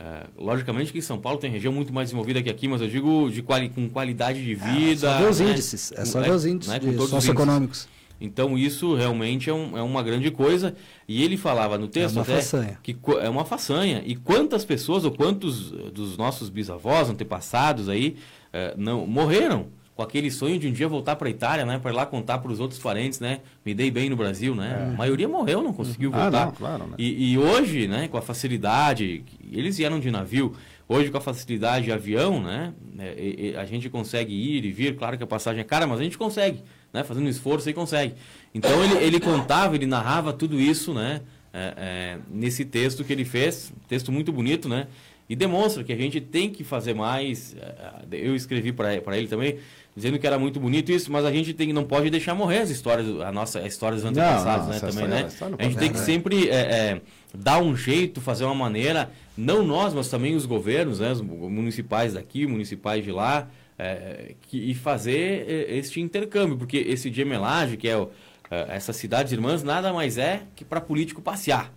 Eh, logicamente que São Paulo tem região muito mais desenvolvida que aqui, mas eu digo de quali, com qualidade de vida. É só ver os né? índices, é só ver os índices né? Com todos os socioeconômicos. então isso realmente é, um- é uma grande coisa. E ele falava no texto uma até façanha. que é uma façanha. E quantas pessoas ou quantos dos nossos bisavós, antepassados aí, eh, não morreram com aquele sonho de um dia voltar para a Itália, né, para ir lá contar para os outros parentes, né, me dei bem no Brasil, né? A maioria morreu, não conseguiu Ah, voltar. não, claro, né? E, e hoje, né, com a facilidade, eles vieram de navio, hoje com a facilidade de avião, né, é, e- e a gente consegue ir e vir, claro que a passagem é cara, mas a gente consegue, né, fazendo esforço e consegue. Então ele, ele contava, ele narrava tudo isso, né, é, é, nesse texto que ele fez, texto muito bonito, né, e demonstra que a gente tem que fazer mais. é, Eu escrevi para ele também, dizendo que era muito bonito isso, mas a gente tem, não pode deixar morrer as histórias, a nossa a história dos antepassados, não, né, essa também, história- né? não A gente tem que sempre é, é, dar um jeito, fazer uma maneira, não nós, mas também os governos, né, os mu- municipais daqui, municipais de lá, é, que, e fazer é, este intercâmbio, porque esse de Emelage, que é o, é, essas cidades irmãs, nada mais é que para político passear.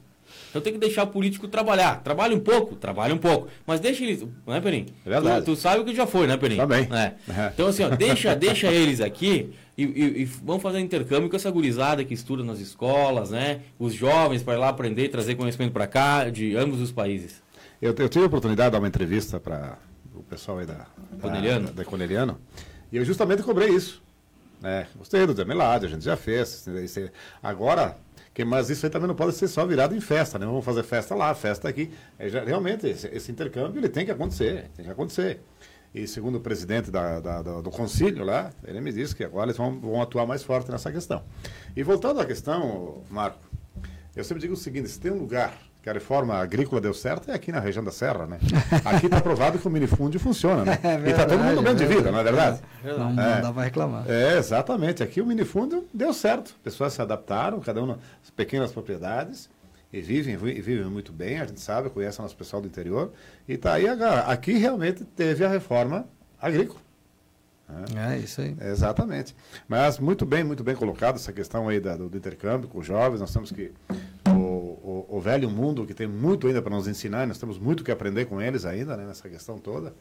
Então tem que deixar o político trabalhar. Trabalha um pouco, trabalha um pouco. Mas deixa eles. Não é, Perim? É verdade. Tu, tu sabe o que já foi, né, Perim? Também. É. É. Então, assim, ó, deixa, deixa eles aqui e, e- e vamos fazer um intercâmbio com essa gurizada que estuda nas escolas, né? Os jovens para ir lá aprender e trazer conhecimento para cá, de ambos os países. Eu, eu tive a oportunidade de dar uma entrevista para o pessoal aí da Coneliano. Da, da Coneliano, e eu justamente cobrei isso. Né? Gostei do Demelade, a gente já fez. Agora, que, mas isso aí também não pode ser só virado em festa, né? Vamos fazer festa lá, festa aqui. É, já- realmente, esse, esse intercâmbio ele tem que acontecer, tem que acontecer. E segundo o presidente da, da- do concílio lá, ele me disse que agora eles vão, vão atuar mais forte nessa questão. E voltando à questão, Marco, eu sempre digo o seguinte, se tem um lugar que a reforma agrícola deu certo, é aqui na região da Serra, né? Aqui está provado que o minifúndio funciona, né? É e está todo mundo bem verdade, de é vida, não é verdade? Não, não É. dá pra reclamar. É, exatamente. Aqui o minifúndio deu certo. Pessoas se adaptaram, cada um nas pequenas propriedades, e vivem, vi- vivem muito bem, a gente sabe, conhece o nosso pessoal do interior. E tá aí agora. Aqui realmente teve a reforma agrícola. É isso aí. Exatamente. Mas muito bem, muito bem colocado essa questão aí da- do, do intercâmbio com os jovens. Nós temos que. O, o, o velho mundo, que tem muito ainda para nos ensinar, nós temos muito que aprender com eles ainda, né, nessa questão toda.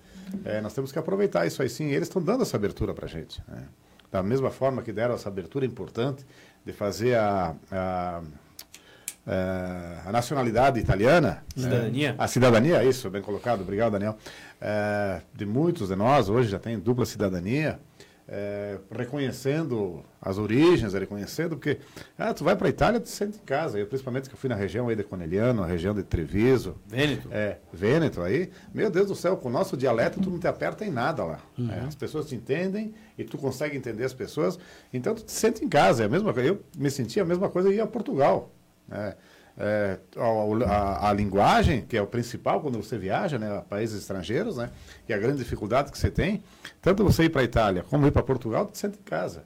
É, nós temos que aproveitar isso aí sim. Eles estão dando essa abertura para a gente. né. Da mesma forma que deram essa abertura importante de fazer a. a é, a nacionalidade italiana. né? Cidadania. A cidadania, isso, bem colocado, obrigado, Daniel. É, de muitos de nós, hoje já tem dupla cidadania, é, reconhecendo as origens, reconhecendo, porque ah, tu vai para a Itália, tu se sente em casa, eu, principalmente que eu fui na região aí de Conegliano, a região de Treviso, Vêneto. é, Vêneto aí, meu Deus do céu, com o nosso dialeto tu não te aperta em nada lá. É, as pessoas te entendem e tu consegue entender as pessoas, então tu te sente em casa, é a mesma coisa. Eu me senti a mesma coisa e ia a Portugal. né? É, a, a- a linguagem, que é o principal quando você viaja né, a países estrangeiros, né, e a grande dificuldade que você tem, tanto você ir para a Itália como ir para Portugal, tu te sente em casa.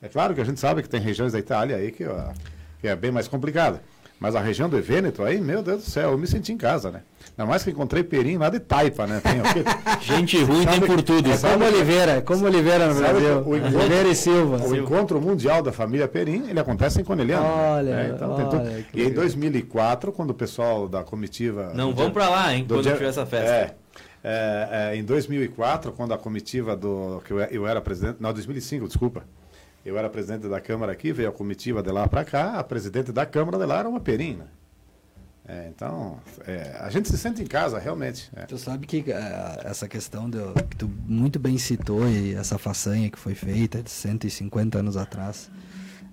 É claro que a gente sabe que tem regiões da Itália aí que, ó, que é bem mais complicada. Mas a região do Vêneto aí, meu Deus do céu, eu me senti em casa, né? Ainda mais que encontrei perim lá de taipa, né? Tem, o? Gente ruim tem Sabe- por tudo. é, Como Oliveira, como Oliveira no Brasil. o encontro- Oliveira e Silva. O encontro mundial da família Perim, ele acontece em Coneliano. né? Olha, É, então tem olha, tudo. E em legal. 2004, quando o pessoal da comitiva... Não vão para lá, hein, do quando dia- tiver essa festa. É, é, é, em 2004, quando a comitiva do... que eu, eu era presidente... Não, 2005, desculpa. Eu era presidente da Câmara aqui, veio a comitiva de lá para cá, a presidente da Câmara de lá era uma Perim, né? É, então, é, a gente se sente em casa, realmente. é. Tu sabe que eh, essa questão do, que tu muito bem citou e essa façanha que foi feita de 150 anos atrás.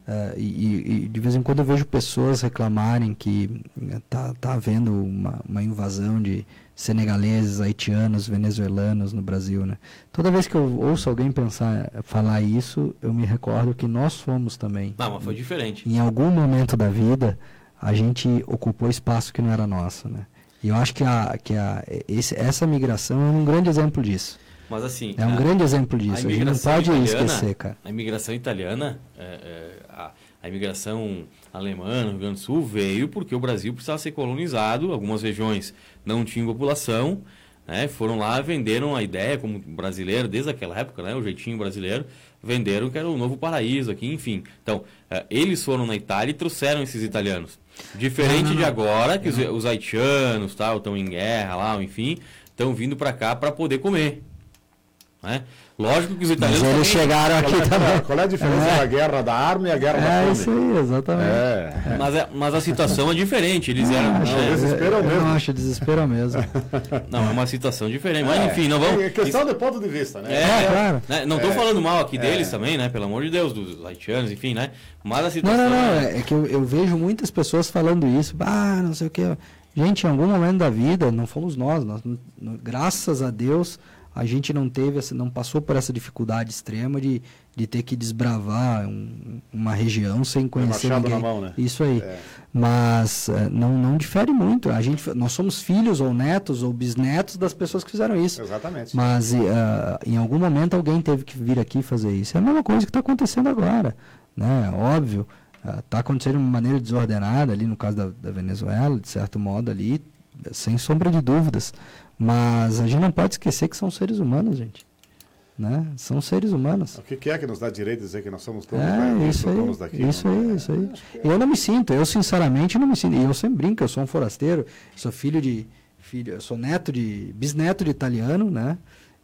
Eh, e, e- de vez em quando eu vejo pessoas reclamarem que eh, tá, tá havendo uma, uma invasão de senegaleses, haitianos, venezuelanos no Brasil, né? Toda vez que eu ouço alguém pensar, falar isso, eu me recordo que nós fomos também. Não, mas foi diferente. Em algum momento da vida, a gente ocupou espaço que não era nosso, né? E eu acho que, a, que a, esse, essa migração é um grande exemplo disso. Mas assim. É um a- grande exemplo disso. A, gente não pode italiana- esquecer, cara. A imigração italiana, é, é, a, a imigração alemã no Rio Grande do Sul veio porque o Brasil precisava ser colonizado, algumas regiões não tinham população, né, foram lá, venderam a ideia como brasileiro, desde aquela época, né, o jeitinho brasileiro, venderam que era o novo paraíso aqui, enfim. Então, uh, eles foram na Itália e trouxeram esses italianos. Diferente não, não, de agora, que os, os haitianos estão em guerra lá, enfim, estão vindo para cá para poder comer. Né? Lógico que os italianos. Mas eles chegaram aqui qual é, também. Qual é a diferença é. da guerra da arma e a guerra é, da fome? É isso aí, exatamente. É. Mas, é, mas a situação é diferente. Eles eram. Acho, não, desespero mesmo. Não, acho desespero mesmo. Não, é uma situação diferente. Mas enfim, não vamos. É questão de ponto de vista, né? É, claro. Né? Não estou falando mal aqui deles também, né? Pelo amor de Deus, dos haitianos, enfim, né? Mas a situação. Não, não, não. É que eu, eu vejo muitas pessoas falando isso. Ah, não sei o que. Gente, em algum momento da vida, não fomos nós, nós graças a Deus a gente não teve, não passou por essa dificuldade extrema de, de ter que desbravar um, uma região sem conhecer ninguém. Na mão, né? Isso aí. É. Mas eh, não, não difere muito. A gente, nós somos filhos ou netos ou bisnetos das pessoas que fizeram isso. Exatamente. Mas uh, em algum momento alguém teve que vir aqui fazer isso. É a mesma coisa que está acontecendo agora. Né? Óbvio, está uh, acontecendo de uma maneira desordenada ali no caso da, da Venezuela, de certo modo ali, sem sombra de dúvidas. Mas a gente não pode esquecer que são seres humanos, gente. Né? São seres humanos. O que é que nos dá direito de dizer que nós somos todos, é, né? isso aí, daqui? Isso aí, isso aí. É. Eu não me sinto, eu sinceramente não me sinto. E eu sempre brinco, eu sou um forasteiro, sou filho de. Filho, eu sou neto de. bisneto de italiano, né?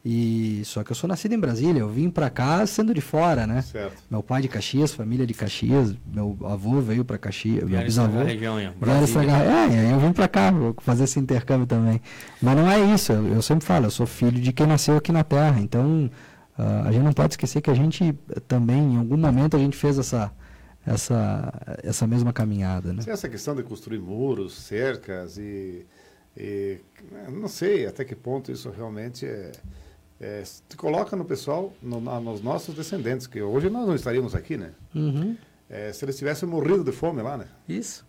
E só que eu sou nascido em Brasília, eu vim para cá sendo de fora, né? Certo. Meu pai de Caxias, família de Caxias, meu avô veio para Caxias, meu bisavô. Região, é, é, eu vim para cá, vou fazer esse intercâmbio também. Mas não é isso, eu, eu, sempre falo, eu sou filho de quem nasceu aqui na Terra, então uh, a gente não pode esquecer que a gente também, em algum momento, a gente fez essa essa essa mesma caminhada, né? Essa questão de construir muros, cercas e, e não sei até que ponto isso realmente é é, se coloca no pessoal, no, nos nossos descendentes, que hoje nós não estaríamos aqui, né? Uhum. É, se eles tivessem morrido de fome lá, né? Isso.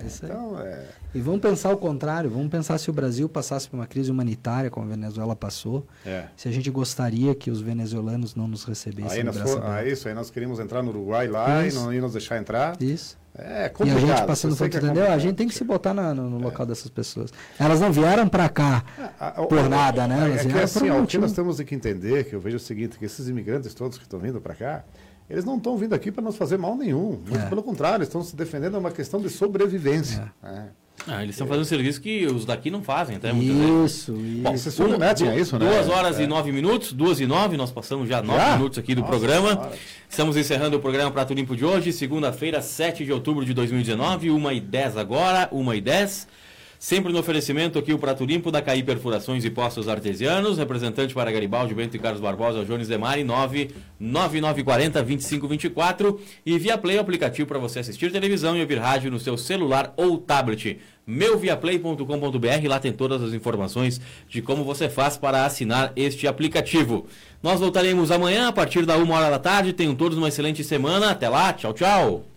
É, Isso então, é... E vamos pensar o contrário, vamos pensar se o Brasil passasse por uma crise humanitária como a Venezuela passou, é. se a gente gostaria que os venezuelanos não nos recebessem. Aí, nós for, aí isso, aí nós queríamos entrar no Uruguai lá isso. e não íamos deixar entrar. Isso. É complicado. E a gente passando por entendeu? É a gente tem que se botar na, no, no é. local dessas pessoas. Elas não vieram para cá é, por nada, né? Elas é que assim, o que nós temos que entender, que eu vejo o seguinte, que esses imigrantes todos que estão vindo para cá, eles não estão vindo aqui para nos fazer mal nenhum. Muito é. pelo contrário, estão se defendendo é uma questão de sobrevivência. É. Ah, eles estão fazendo um serviço que os daqui não fazem, até Isso, isso. Bom, se submetem a isso, né? Duas horas é. e nove minutos, duas e nove, nós passamos já nove já? minutos aqui do Nossa, programa. Senhora. Estamos encerrando o programa Prato Limpo de hoje, segunda-feira, 7 de outubro de 2019, uma e dez agora, uma e dez. Sempre no oferecimento aqui o Prato Limpo da CAI Perfurações e Postos Artesianos, representante para Garibaldi, Bento e Carlos Barbosa, Jones Demari, 99940 2524 e via Play, o aplicativo para você assistir televisão e ouvir rádio no seu celular ou tablet. Meuviaplay.com.br, lá tem todas as informações de como você faz para assinar este aplicativo. Nós voltaremos amanhã a partir da uma hora da tarde. Tenham todos uma excelente semana. Até lá, tchau, tchau.